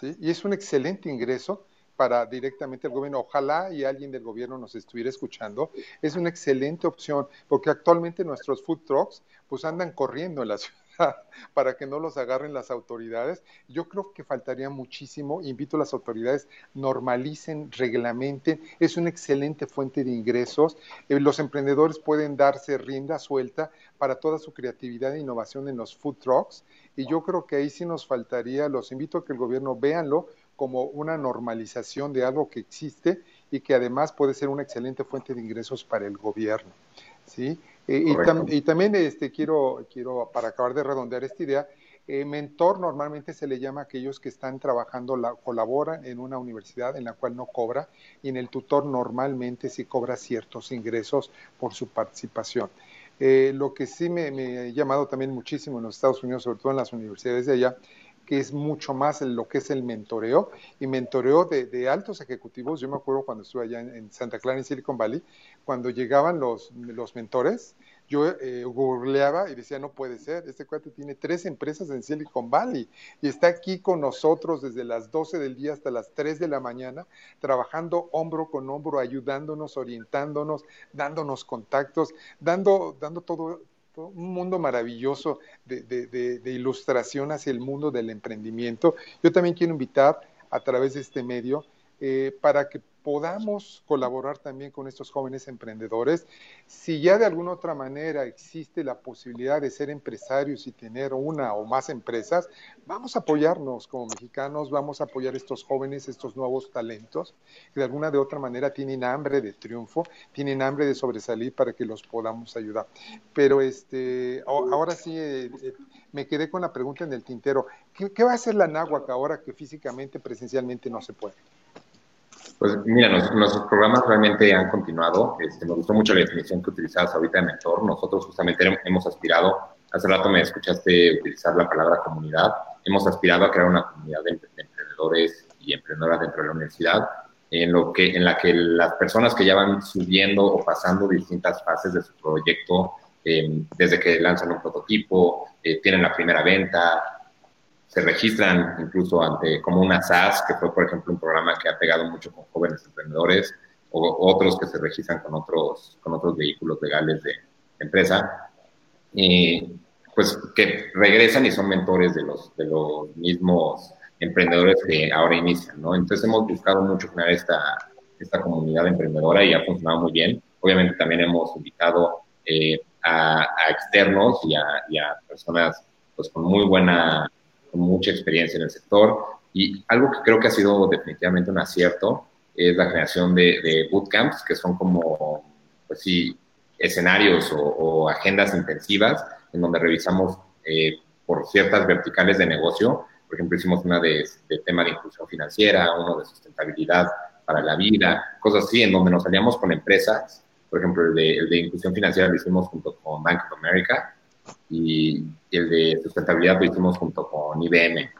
¿sí? Y es un excelente ingreso para directamente el gobierno. Ojalá y alguien del gobierno nos estuviera escuchando. Es una excelente opción porque actualmente nuestros food trucks pues andan corriendo en la ciudad para que no los agarren las autoridades. Yo creo que faltaría muchísimo. Invito a las autoridades, normalicen, reglamenten. Es una excelente fuente de ingresos. Eh, los emprendedores pueden darse rienda suelta para toda su creatividad e innovación en los food trucks. Y yo creo que ahí sí nos faltaría, los invito a que el gobierno véanlo como una normalización de algo que existe y que además puede ser una excelente fuente de ingresos para el gobierno. ¿sí? Y, también este, quiero, quiero, para acabar de redondear esta idea, eh, mentor normalmente se le llama a aquellos que están trabajando, la, colaboran en una universidad en la cual no cobra, y en el tutor normalmente sí cobra ciertos ingresos por su participación. Eh, lo que sí me, me, ha llamado también muchísimo en los Estados Unidos, sobre todo en las universidades de allá, que es mucho más lo que es el mentoreo y mentoreo de, altos ejecutivos. Yo me acuerdo cuando estuve allá en, Santa Clara, en Silicon Valley, cuando llegaban los, los mentores, yo eh, googleaba y decía, no puede ser, este cuate tiene tres empresas en Silicon Valley y está aquí con nosotros desde las 12 del día hasta las 3 de la mañana, trabajando hombro con hombro, ayudándonos, orientándonos, dándonos contactos, dando, dando todo, un mundo maravilloso de, ilustración hacia el mundo del emprendimiento. Yo también quiero invitar a través de este medio eh, para que podamos colaborar también con estos jóvenes emprendedores. Si ya de alguna otra manera existe la posibilidad de ser empresarios y tener una o más empresas, vamos a apoyarnos como mexicanos, vamos a apoyar estos jóvenes, estos nuevos talentos, que de alguna de otra manera tienen hambre de triunfo, tienen hambre de sobresalir para que los podamos ayudar. Pero este, ahora sí, eh, eh, me quedé con la pregunta en el tintero. ¿Qué, ¿Qué va a hacer la náhuac ahora que físicamente, presencialmente no se puede? Pues mira, nuestros programas realmente han continuado. Este, me gustó mucho la definición que utilizabas ahorita de mentor. Nosotros justamente hemos aspirado, hace rato me escuchaste utilizar la palabra comunidad, hemos aspirado a crear una comunidad de, emprendedores y emprendedoras dentro de la universidad, en, lo que, en la que las personas que ya van subiendo o pasando distintas fases de su proyecto, eh, desde que lanzan un prototipo, eh, tienen la primera venta, se registran incluso ante como una SAS, que fue por ejemplo un programa que ha pegado mucho con jóvenes emprendedores, o otros que se registran con otros, con otros vehículos legales de empresa, y pues que regresan y son mentores de los, de los mismos emprendedores que ahora inician, ¿no? Entonces hemos buscado mucho crear esta, esta comunidad emprendedora y ha funcionado muy bien. Obviamente también hemos invitado eh, a, externos y a, y a personas pues con muy buena con mucha experiencia en el sector. Y algo que creo que ha sido definitivamente un acierto es la creación de, bootcamps, que son como, pues sí, escenarios o, agendas intensivas en donde revisamos eh, por ciertas verticales de negocio. Por ejemplo, hicimos una de, tema de inclusión financiera, uno de sustentabilidad para la vida, cosas así, en donde nos salíamos con empresas. Por ejemplo, el de, el de inclusión financiera lo hicimos junto con Bank of America y el de sustentabilidad lo hicimos junto con IBM.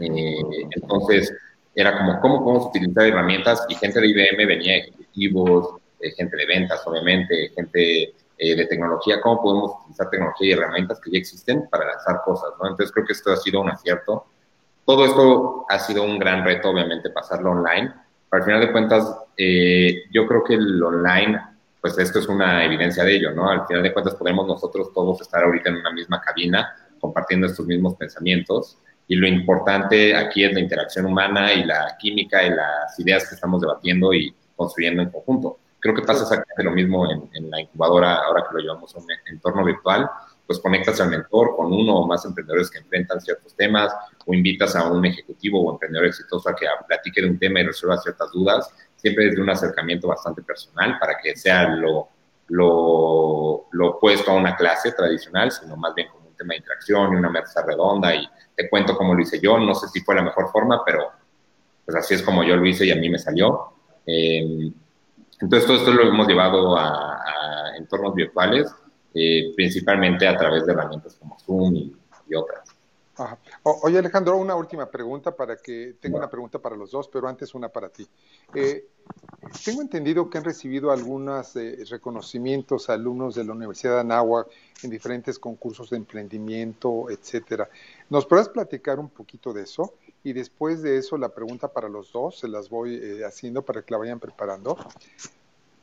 Eh, entonces, era como, ¿cómo podemos utilizar herramientas? Y gente de IBM venía, ejecutivos, eh, gente de ventas, obviamente, gente eh, de tecnología, ¿cómo podemos utilizar tecnología y herramientas que ya existen para lanzar cosas? ¿no? Entonces, creo que esto ha sido un acierto. Todo esto ha sido un gran reto, obviamente, pasarlo online. Pero al final de cuentas, yo creo que el online pues esto es una evidencia de ello, ¿no? Al final de cuentas podemos nosotros todos estar ahorita en una misma cabina compartiendo estos mismos pensamientos y lo importante aquí es la interacción humana y la química y las ideas que estamos debatiendo y construyendo en conjunto. Creo que pasa exactamente lo mismo en, la incubadora ahora que lo llevamos a un entorno virtual, pues conectas al mentor con uno o más emprendedores que enfrentan ciertos temas o invitas a un ejecutivo o emprendedor exitoso a que platique de un tema y resuelva ciertas dudas siempre desde un acercamiento bastante personal para que sea lo, lo, opuesto a una clase tradicional, sino más bien como un tema de interacción y una mesa redonda y te cuento cómo lo hice yo, no sé si fue la mejor forma, pero pues así es como yo lo hice y a mí me salió. Em, entonces todo esto lo hemos llevado a, entornos virtuales eh, principalmente a través de herramientas como Zoom y, otras. Oye Alejandro, una última pregunta para que tengo una pregunta para los dos, pero antes una para ti. Eh, tengo entendido que han recibido algunos eh, reconocimientos alumnos de la Universidad de Anáhuac en diferentes concursos de emprendimiento, etcétera. ¿Nos podrás platicar un poquito de eso? Y después de eso, la pregunta para los dos, se las voy haciendo para que la vayan preparando.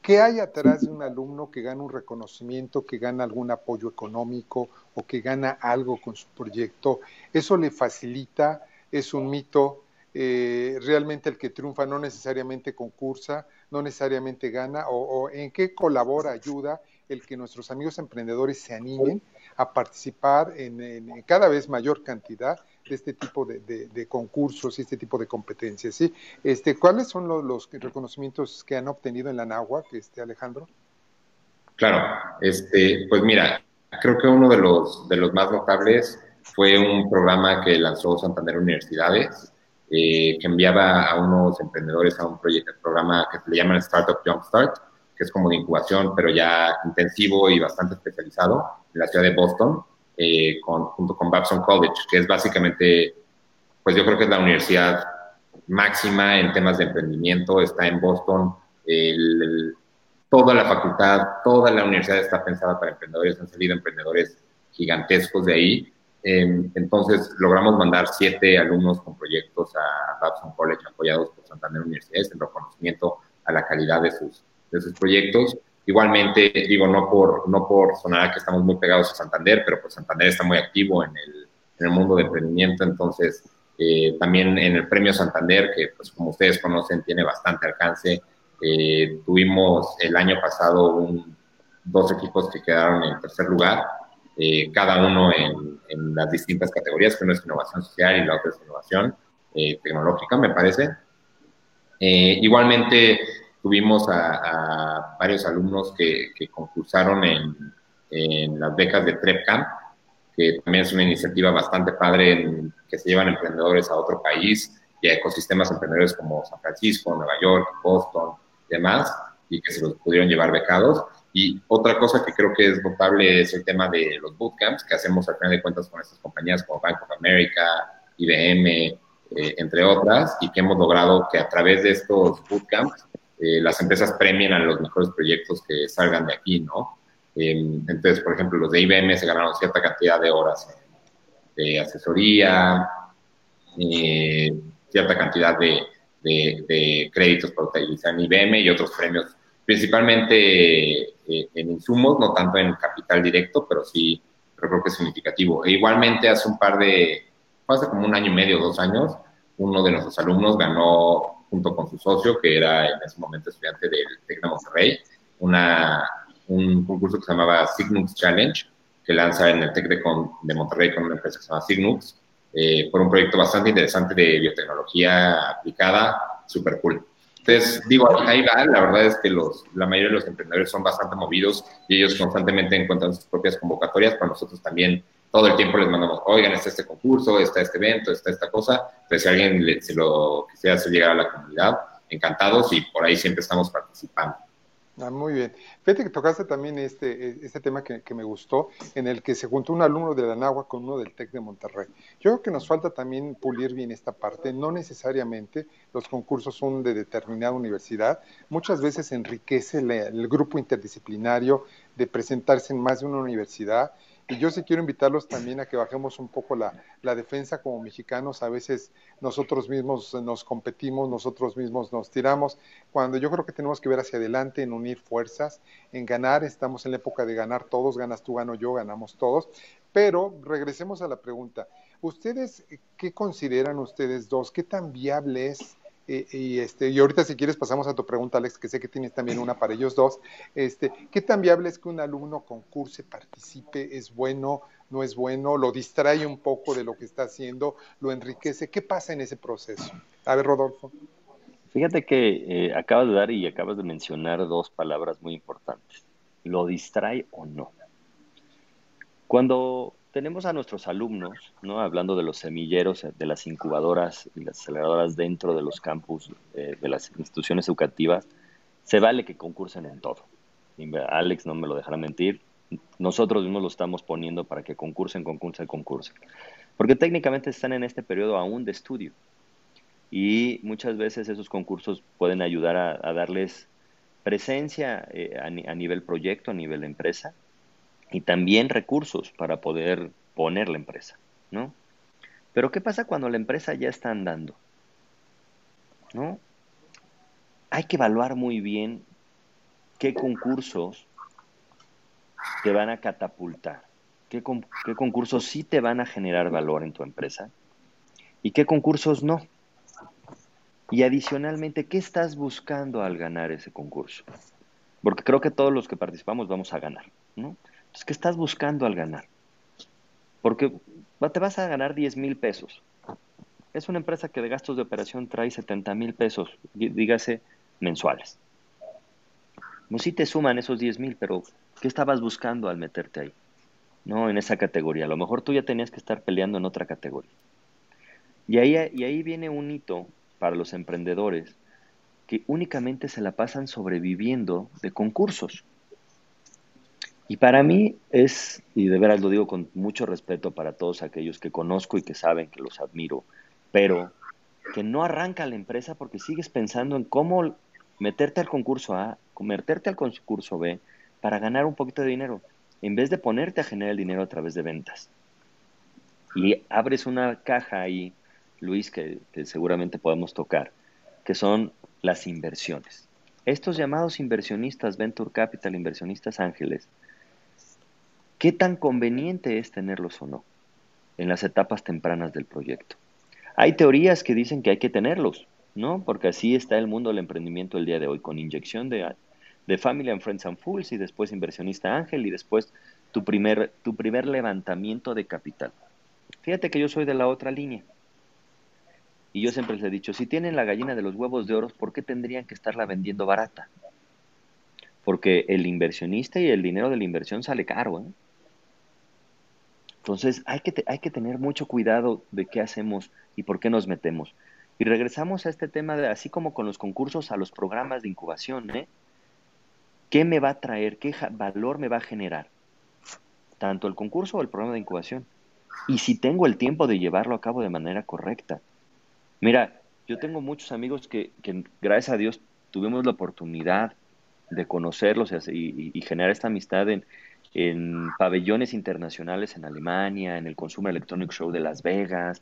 ¿Qué hay atrás de un alumno que gana un reconocimiento, que gana algún apoyo económico o que gana algo con su proyecto? ¿Eso le facilita? ¿Es un mito? Eh, ¿Realmente el que triunfa no necesariamente concursa, no necesariamente gana? ¿O, en qué colabora, ayuda el que nuestros amigos emprendedores se animen a participar en cada vez mayor cantidad este tipo de, concursos y este tipo de competencias. ¿sí? Este, ¿Cuáles son los, reconocimientos que han obtenido en la NAHUAC, este, Alejandro? Claro, este, pues mira, creo que uno de los, de los más notables fue un programa que lanzó Santander Universidades, eh, que enviaba a unos emprendedores a un proyecto, programa que se le llama Startup Jumpstart, que es como de incubación, pero ya intensivo y bastante especializado en la ciudad de Boston. Eh, junto con Babson College, que es básicamente, pues yo creo que es la universidad máxima en temas de emprendimiento, está en Boston, toda la facultad, toda la universidad está pensada para emprendedores, han salido emprendedores gigantescos de ahí. Em, entonces logramos mandar siete alumnos con proyectos a Babson College apoyados por Santander Universidades en reconocimiento a la calidad de sus, de sus proyectos. Igualmente, digo, no por, no por sonar que estamos muy pegados a Santander, pero pues Santander está muy activo en el, en el mundo de emprendimiento, entonces eh, también en el premio Santander, que pues como ustedes conocen tiene bastante alcance, eh, tuvimos el año pasado un, dos equipos que quedaron en tercer lugar, eh, cada uno en, en, las distintas categorías, que uno es innovación social y la otra es innovación tecnológica, me parece. igualmente, Tuvimos a, varios alumnos que, concursaron en, las becas de TrepCamp, que también es una iniciativa bastante padre en, que se llevan emprendedores a otro país y a ecosistemas emprendedores como San Francisco, Nueva York, Boston, demás, y que se los pudieron llevar becados. Y otra cosa que creo que es notable es el tema de los bootcamps que hacemos al final de cuentas con estas compañías como Bank of America, IBM, eh, entre otras, y que hemos logrado que a través de estos bootcamps eh, las empresas premian a los mejores proyectos que salgan de aquí, ¿no? Em, entonces, por ejemplo, los de IBM se ganaron cierta cantidad de horas de asesoría, eh, cierta cantidad de, créditos para utilizar en IBM y otros premios, principalmente eh, en insumos, no tanto en capital directo, pero sí creo que es significativo. E igualmente hace un par de, hace como un año y medio, dos años, uno de nuestros alumnos ganó junto con su socio, que era en ese momento estudiante del TEC de Monterrey, una, un concurso que se llamaba Signux Challenge, que lanza en el TEC de, de Monterrey con una empresa que se llama Signux, eh, por un proyecto bastante interesante de biotecnología aplicada, súper cool. Entonces, digo, ahí va, la verdad es que los, la mayoría de los emprendedores son bastante movidos y ellos constantemente encuentran sus propias convocatorias, para nosotros también todo el tiempo les mandamos, oigan, está este concurso, está este evento, está esta cosa, pues si alguien se lo quisiera hacer llegar a la comunidad, encantados y por ahí siempre estamos participando. Ah, muy bien. Fíjate que tocaste también este, este tema que, me gustó, en el que se juntó un alumno de la Nahua con uno del TEC de Monterrey. Yo creo que nos falta también pulir bien esta parte. No necesariamente los concursos son de determinada universidad. Muchas veces enriquece el grupo interdisciplinario de presentarse en más de una universidad y yo sí quiero invitarlos también a que bajemos un poco la, defensa como mexicanos. A veces nosotros mismos nos competimos, nosotros mismos nos tiramos, cuando yo creo que tenemos que ver hacia adelante, en unir fuerzas, en ganar. Estamos en la época de ganar todos, ganas tú, gano yo, ganamos todos. Pero regresemos a la pregunta. ¿Ustedes qué consideran ustedes dos? ¿Qué tan viable es y, este, y ahorita si quieres pasamos a tu pregunta, Alex, que sé que tienes también una para ellos dos. Este, ¿Qué tan viable es que un alumno concurse, participe? ¿Es bueno? ¿No es bueno? ¿Lo distrae un poco de lo que está haciendo? ¿Lo enriquece? ¿Qué pasa en ese proceso? A ver, Rodolfo. Fíjate que eh, acabas de dar y acabas de mencionar dos palabras muy importantes. ¿Lo distrae o no? Cuando tenemos a nuestros alumnos, ¿no? hablando de los semilleros, de las incubadoras y las aceleradoras dentro de los campus eh, de las instituciones educativas, se vale que concursen en todo. Alex no me lo dejará mentir, nosotros mismos lo estamos poniendo para que concursen, concursen, concursen. Porque técnicamente están en este periodo aún de estudio. Y muchas veces esos concursos pueden ayudar a, darles presencia eh, a, a, nivel proyecto, a nivel empresa, y también recursos para poder poner la empresa, ¿no? Pero ¿qué pasa cuando la empresa ya está andando? ¿No? Hay que evaluar muy bien qué concursos te van a catapultar, qué, concursos sí te van a generar valor en tu empresa y qué concursos no. Y adicionalmente, ¿qué estás buscando al ganar ese concurso? Porque creo que todos los que participamos vamos a ganar, ¿no? ¿Qué estás buscando al ganar? Porque te vas a ganar 10 mil pesos. Es una empresa que de gastos de operación trae 70 mil pesos, dígase, mensuales. No si te suman esos 10 mil, pero ¿qué estabas buscando al meterte ahí? No, en esa categoría. A lo mejor tú ya tenías que estar peleando en otra categoría. Y ahí, y ahí viene un hito para los emprendedores que únicamente se la pasan sobreviviendo de concursos. Y para mí es, y de veras lo digo con mucho respeto para todos aquellos que conozco y que saben que los admiro, pero que no arranca la empresa porque sigues pensando en cómo meterte al concurso A, meterte al concurso B para ganar un poquito de dinero, en vez de ponerte a generar el dinero a través de ventas. Y abres una caja ahí Luis, que, seguramente podemos tocar, que son las inversiones. Estos llamados inversionistas, Venture Capital, inversionistas ángeles, ¿qué tan conveniente es tenerlos o no en las etapas tempranas del proyecto? Hay teorías que dicen que hay que tenerlos, ¿no? Porque así está el mundo del emprendimiento el día de hoy, con inyección de, de Family and Friends and Fools y después inversionista ángel y después tu primer, tu primer levantamiento de capital. Fíjate que yo soy de la otra línea. Y yo siempre les he dicho, si tienen la gallina de los huevos de oro, ¿por qué tendrían que estarla vendiendo barata? Porque el inversionista y el dinero de la inversión sale caro. ¿eh? Entonces hay que, hay que tener mucho cuidado de qué hacemos y por qué nos metemos. Y regresamos a este tema de, así como con los concursos, a los programas de incubación. ¿eh? ¿Qué me va a traer? ¿Qué valor me va a generar? Tanto el concurso o el programa de incubación. Y si tengo el tiempo de llevarlo a cabo de manera correcta. Mira, yo tengo muchos amigos que, gracias a Dios tuvimos la oportunidad de conocerlos y, generar esta amistad en, pabellones internacionales en Alemania, en el Consumer Electronic Show de Las Vegas,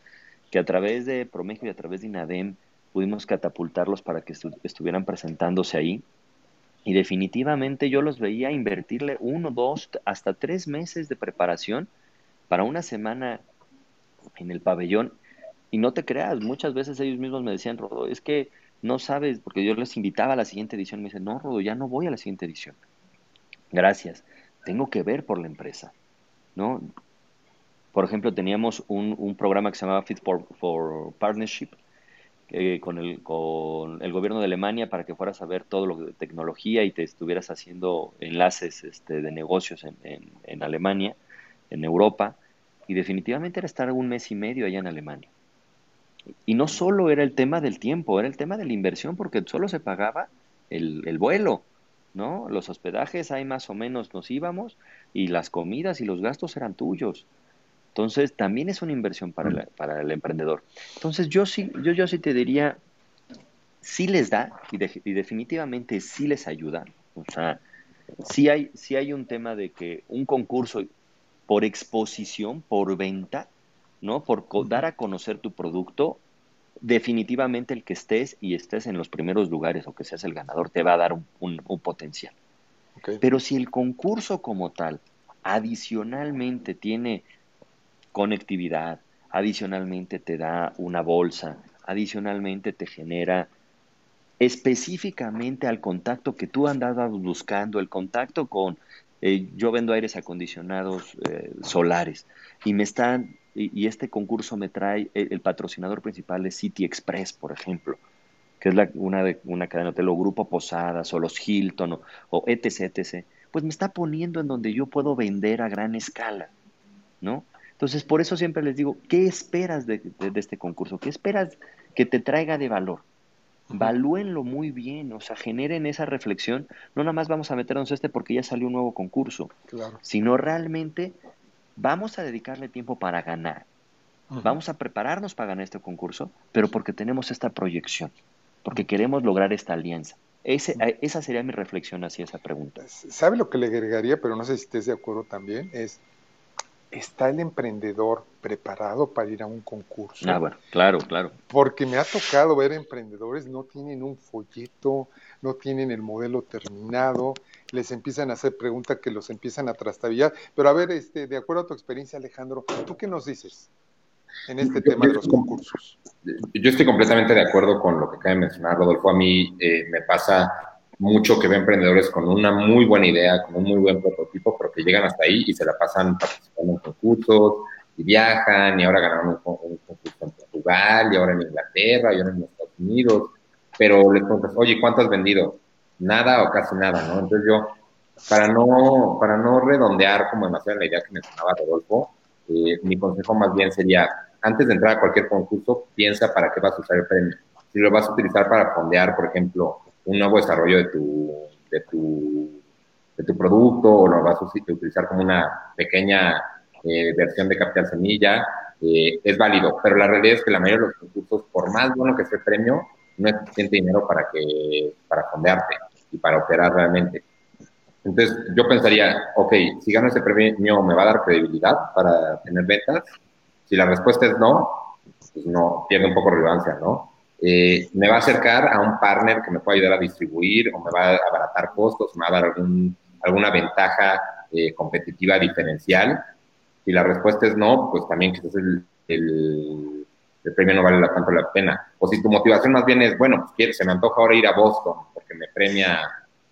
que a través de Promejo y a través de INADEM pudimos catapultarlos para que estuvieran presentándose ahí. Y definitivamente yo los veía invertirle uno, dos, hasta tres meses de preparación para una semana en el pabellón y no te creas, muchas veces ellos mismos me decían, Rodo, es que no sabes, porque yo les invitaba a la siguiente edición, me dicen, no, Rodo, ya no voy a la siguiente edición. Gracias, tengo que ver por la empresa, ¿no? Por ejemplo, teníamos un, programa que se llamaba Fit for, Partnership eh, con, el, gobierno de Alemania para que fueras a ver todo lo de tecnología y te estuvieras haciendo enlaces este, de negocios en Alemania, en Europa, y definitivamente era estar un mes y medio allá en Alemania. Y no solo era el tema del tiempo, era el tema de la inversión, porque solo se pagaba el, vuelo, ¿no? Los hospedajes ahí más o menos nos íbamos y las comidas y los gastos eran tuyos. Entonces, también es una inversión para, para el emprendedor. Entonces, yo sí, yo, yo sí te diría, sí les da y, y definitivamente sí les ayuda. O sea, sí hay, sí hay un tema de que un concurso por exposición, por venta, ¿no? Por dar a conocer tu producto, definitivamente el que estés y estés en los primeros lugares o que seas el ganador te va a dar un, potencial. Pero si el concurso como tal adicionalmente tiene conectividad, adicionalmente te da una bolsa, adicionalmente te genera específicamente al contacto que tú andabas buscando, el contacto con, eh, yo vendo aires acondicionados eh, solares y me están y, este concurso me trae, el, patrocinador principal es City Express, por ejemplo, que es una, de, una cadena de hotel o Grupo Posadas o los Hilton o, etc, etc, pues me está poniendo en donde yo puedo vender a gran escala, ¿no? Entonces, por eso siempre les digo, ¿qué esperas de, de este concurso? ¿Qué esperas que te traiga de valor? Valúenlo muy bien, o sea, generen esa reflexión. No nada más vamos a meternos este porque ya salió un nuevo concurso, sino realmente vamos a dedicarle tiempo para ganar. Vamos a prepararnos para ganar este concurso, pero porque tenemos esta proyección, porque queremos lograr esta alianza. Ese, esa sería mi reflexión hacia esa pregunta. ¿Sabe lo que le agregaría, pero no sé si estés de acuerdo también? Es, ¿está el emprendedor preparado para ir a un concurso? Ah, bueno, claro, claro. Porque me ha tocado ver emprendedores, no tienen un folleto, no tienen el modelo terminado, les empiezan a hacer preguntas que los empiezan a trastabillar. Pero a ver, este, de acuerdo a tu experiencia, Alejandro, ¿tú qué nos dices en este tema de los concursos? Yo estoy completamente de acuerdo con lo que acaba de mencionar Rodolfo. A mí eh, me pasa mucho que ve emprendedores con una muy buena idea, con un muy buen prototipo, pero que llegan hasta ahí y se la pasan participando en concursos y viajan y ahora ganaron un, concurso en Portugal y ahora en Inglaterra y ahora en Estados Unidos. Pero les preguntas, oye, ¿cuánto has vendido? Nada o casi nada, ¿no? Entonces yo, para no, para no redondear como demasiado la idea que mencionaba Rodolfo, eh, mi consejo más bien sería, antes de entrar a cualquier concurso, piensa para qué vas a usar el premio. Si lo vas a utilizar para fondear, por ejemplo, un nuevo desarrollo de tu, de tu, de tu producto o lo vas a utilizar como una pequeña eh, versión de capital semilla, eh, es válido. Pero la realidad es que la mayoría de los concursos, por más bueno que sea el premio, no es suficiente dinero para, que, para fondearte y para operar realmente. Entonces, yo pensaría, ok, si gano ese premio, ¿me va a dar credibilidad para tener ventas? Si la respuesta es no, pues no, pierde un poco relevancia, ¿no? Eh, me va a acercar a un partner que me pueda ayudar a distribuir o me va a abaratar costos, me va a dar algún, alguna ventaja eh, competitiva diferencial. Si la respuesta es no, pues también quizás el, el, el, premio no vale tanto la pena. O si tu motivación más bien es, bueno, pues se me antoja ahora ir a Boston porque me premia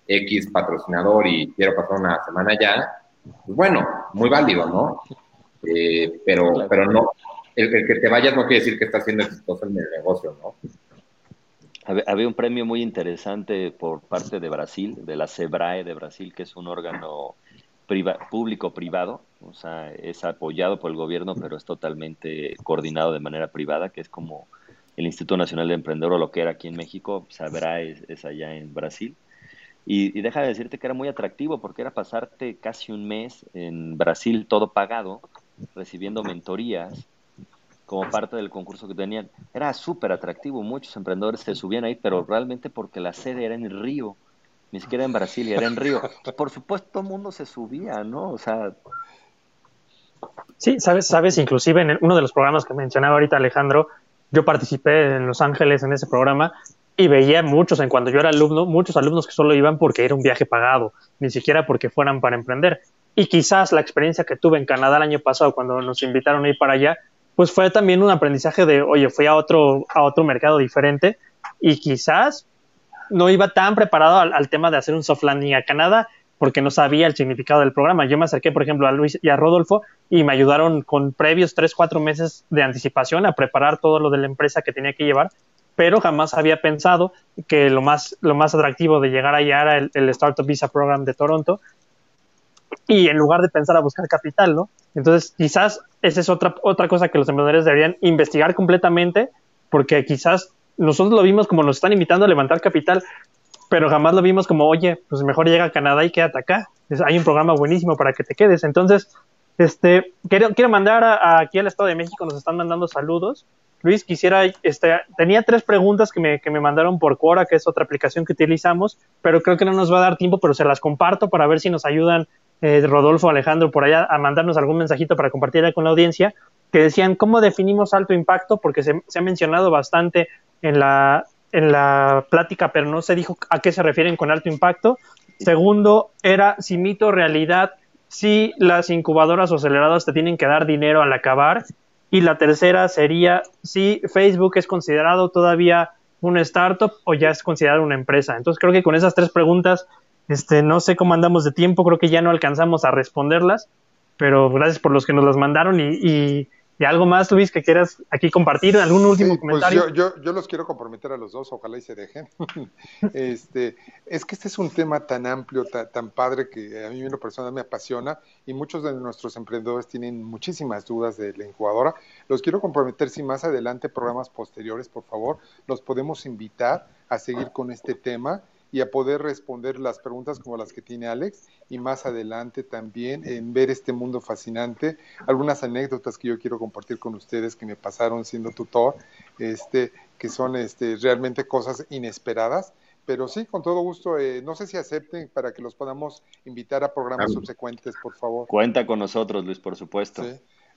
X patrocinador y quiero pasar una semana allá, pues bueno, muy válido, ¿no? Eh, pero, pero no, el, que te vayas no quiere decir que estás siendo exitoso en el negocio, ¿no? Había un premio muy interesante por parte de Brasil, de la SEBRAE de Brasil, que es un órgano público-privado, o sea, es apoyado por el gobierno, pero es totalmente coordinado de manera privada, que es como el Instituto Nacional de Emprendedor o lo que era aquí en México, SEBRAE es, allá en Brasil. Y, y, deja de decirte que era muy atractivo porque era pasarte casi un mes en Brasil todo pagado, recibiendo mentorías como parte del concurso que tenían. Era súper atractivo, muchos emprendedores se subían ahí, pero realmente porque la sede era en Río, ni siquiera en Brasil, era en Río. Por supuesto, todo el mundo se subía, ¿no? O sea... Sí, sabes, sabes, inclusive en uno de los programas que mencionaba ahorita Alejandro, yo participé en Los Ángeles en ese programa y veía muchos, en cuando yo era alumno, muchos alumnos que solo iban porque era un viaje pagado, ni siquiera porque fueran para emprender. Y quizás la experiencia que tuve en Canadá el año pasado, cuando nos invitaron a ir para allá, pues fue también un aprendizaje de, oye, fui a otro, a otro mercado diferente y quizás no iba tan preparado al, tema de hacer un soft landing a Canadá porque no sabía el significado del programa. Yo me acerqué, por ejemplo, a Luis y a Rodolfo y me ayudaron con previos tres, cuatro meses de anticipación a preparar todo lo de la empresa que tenía que llevar, pero jamás había pensado que lo más, lo más atractivo de llegar allá era el, el Startup Visa Program de Toronto y en lugar de pensar a buscar capital, ¿no? Entonces, quizás esa es otra, otra cosa que los emprendedores deberían investigar completamente, porque quizás nosotros lo vimos como nos están invitando a levantar capital, pero jamás lo vimos como, oye, pues mejor llega a Canadá y quédate acá. hay un programa buenísimo para que te quedes. Entonces, este, quiero, quiero mandar aquí al Estado de México, nos están mandando saludos. Luis, quisiera, este, tenía tres preguntas que me, que me mandaron por Quora, que es otra aplicación que utilizamos, pero creo que no nos va a dar tiempo, pero se las comparto para ver si nos ayudan eh, Rodolfo, Alejandro, por allá a mandarnos algún mensajito para compartir con la audiencia, que decían cómo definimos alto impacto, porque se, ha mencionado bastante en la, en la plática, pero no se dijo a qué se refieren con alto impacto. Segundo, era si mito realidad, si las incubadoras o aceleradoras te tienen que dar dinero al acabar. Y la tercera sería si Facebook es considerado todavía una startup o ya es considerado una empresa. Entonces creo que con esas tres preguntas este, no sé cómo andamos de tiempo, creo que ya no alcanzamos a responderlas, pero gracias por los que nos las mandaron y, algo más, Luis, que quieras aquí compartir, algún último pues comentario. Pues yo, yo, los quiero comprometer a los dos, ojalá y se dejen. este, es que este es un tema tan amplio, tan, padre, que a mí una persona me apasiona y muchos de nuestros emprendedores tienen muchísimas dudas de la incubadora. Los quiero comprometer si más adelante, programas posteriores, por favor, los podemos invitar a seguir con este tema y a poder responder las preguntas como las que tiene Alex y más adelante también en ver este mundo fascinante, algunas anécdotas que yo quiero compartir con ustedes que me pasaron siendo tutor, este, que son este, realmente cosas inesperadas, pero sí, con todo gusto, eh, no sé si acepten para que los podamos invitar a programas subsecuentes, por favor. Cuenta con nosotros, Luis, por supuesto.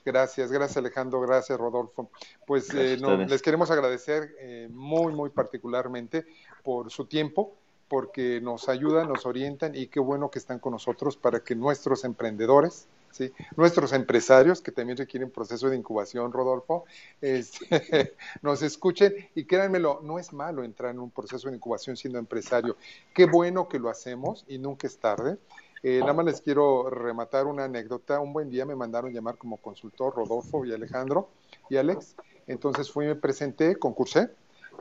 Gracias, gracias Alejandro, gracias Rodolfo. Pues eh, les queremos agradecer eh, muy, muy particularmente por su tiempo porque nos ayudan, nos orientan y qué bueno que están con nosotros para que nuestros emprendedores, ¿sí? nuestros empresarios, que también requieren proceso de incubación, Rodolfo, este, nos escuchen y créanmelo, no es malo entrar en un proceso de incubación siendo empresario. Qué bueno que lo hacemos y nunca es tarde. Eh, nada más les quiero rematar una anécdota. Un buen día me mandaron llamar como consultor Rodolfo y Alejandro y Alex. Entonces fui, me presenté, concursé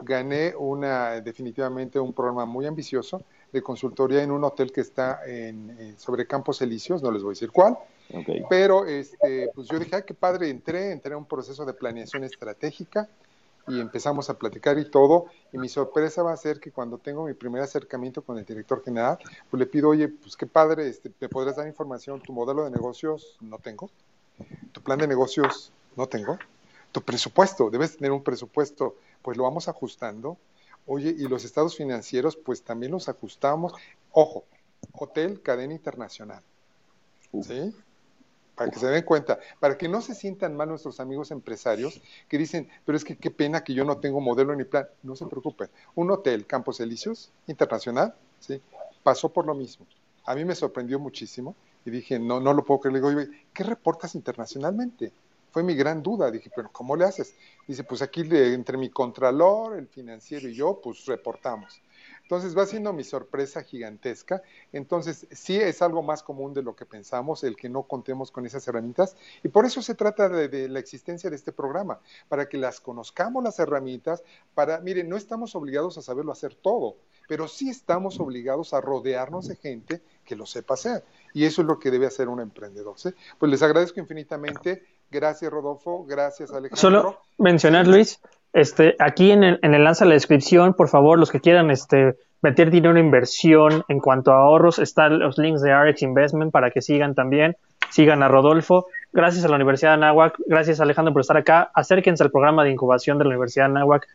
gané una, definitivamente un programa muy ambicioso de consultoría en un hotel que está en, sobre Campos Elíseos, no les voy a decir cuál, pero este, pues yo dije, ay, qué padre, entré, entré a un proceso de planeación estratégica y empezamos a platicar y todo, y mi sorpresa va a ser que cuando tengo mi primer acercamiento con el director general, pues le pido, oye, pues qué padre, este, ¿me podrías dar información? ¿Tu modelo de negocios? No tengo. ¿Tu plan de negocios? No tengo. ¿Tu presupuesto? Debes tener un presupuesto pues lo vamos ajustando. Oye, y los estados financieros, pues también los ajustamos. Ojo, hotel, cadena internacional. ¿Sí? Para que se den cuenta, para que no se sientan mal nuestros amigos empresarios que dicen, pero es que qué pena que yo no tengo modelo ni plan. No se preocupen. Un hotel, Campos Elíseos, internacional, ¿sí? pasó por lo mismo. A mí me sorprendió muchísimo y dije, no, no lo puedo creer. Le digo, ¿qué reportas internacionalmente? Fue mi gran duda. Dije, pero ¿cómo le haces? Dice, pues aquí entre mi contralor, el financiero y yo, pues reportamos. Entonces va siendo mi sorpresa gigantesca. Entonces sí es algo más común de lo que pensamos, el que no contemos con esas herramientas. Y por eso se trata de, de, la existencia de este programa, para que las conozcamos las herramientas, para, miren, no estamos obligados a saberlo hacer todo, pero sí estamos obligados a rodearnos de gente que lo sepa hacer. Y eso es lo que debe hacer un emprendedor. ¿sí? Pues les agradezco infinitamente Gracias, Rodolfo. Gracias, Alejandro. Solo mencionar, Luis, este, aquí en el, en el enlace a la descripción, por favor, los que quieran este, meter dinero en inversión en cuanto a ahorros, están los links de RX Investment para que sigan también. Sigan a Rodolfo. Gracias a la Universidad de Anáhuac. Gracias, Alejandro, por estar acá. Acérquense al programa de incubación de la Universidad de Anáhuac.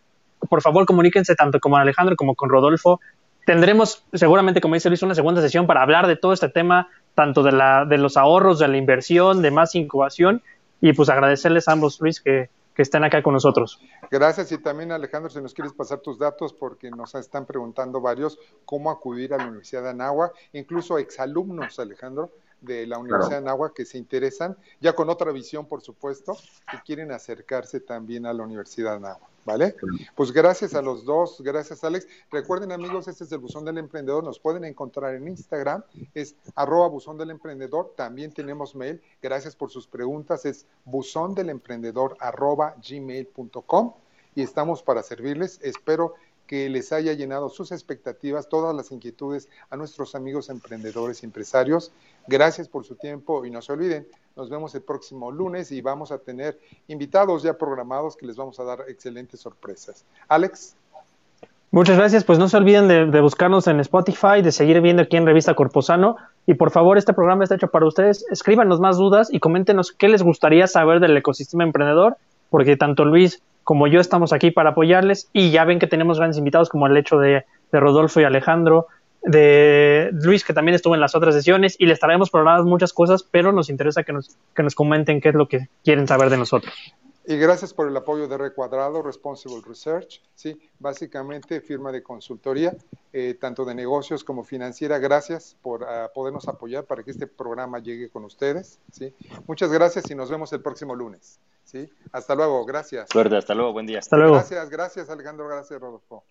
Por favor, comuníquense tanto con Alejandro como con Rodolfo. Tendremos seguramente, como dice Luis, una segunda sesión para hablar de todo este tema, tanto de, la, de los ahorros, de la inversión, de más incubación y pues agradecerles a ambos, Luis, que, que estén acá con nosotros. Gracias y también Alejandro, si nos quieres pasar tus datos porque nos están preguntando varios cómo acudir a la Universidad de Anáhuac, incluso exalumnos, Alejandro, de la Universidad de Anáhuac que se interesan, ya con otra visión, por supuesto, que quieren acercarse también a la Universidad de Anáhuac. ¿Vale? Pues gracias a los dos, gracias Alex. Recuerden amigos, este es el Buzón del Emprendedor, nos pueden encontrar en Instagram, es arroba Buzón del Emprendedor, también tenemos mail, gracias por sus preguntas, es buzón del emprendedor arroba gmail.com y estamos para servirles. Espero que les haya llenado sus expectativas, todas las inquietudes a nuestros amigos emprendedores y empresarios. Gracias por su tiempo y no se olviden, nos vemos el próximo lunes y vamos a tener invitados ya programados que les vamos a dar excelentes sorpresas. Alex. Muchas gracias, pues no se olviden de, buscarnos en Spotify, de seguir viendo aquí en Revista Corposano y por favor este programa está hecho para ustedes. Escríbanos más dudas y coméntenos qué les gustaría saber del ecosistema emprendedor, porque tanto Luis como yo estamos aquí para apoyarles y ya ven que tenemos grandes invitados como el hecho de, Rodolfo y Alejandro, de Luis que también estuvo en las otras sesiones y les traemos programadas muchas cosas, pero nos interesa que nos, que nos comenten qué es lo que quieren saber de nosotros. Y gracias por el apoyo de Recuadrado, Responsible Research, sí, básicamente firma de consultoría, eh, tanto de negocios como financiera. Gracias por uh, podernos apoyar para que este programa llegue con ustedes, sí. Muchas gracias y nos vemos el próximo lunes. ¿Sí? Hasta luego, gracias. Suerte, hasta luego, buen día. Hasta luego. Gracias, gracias Alejandro, gracias Rodolfo.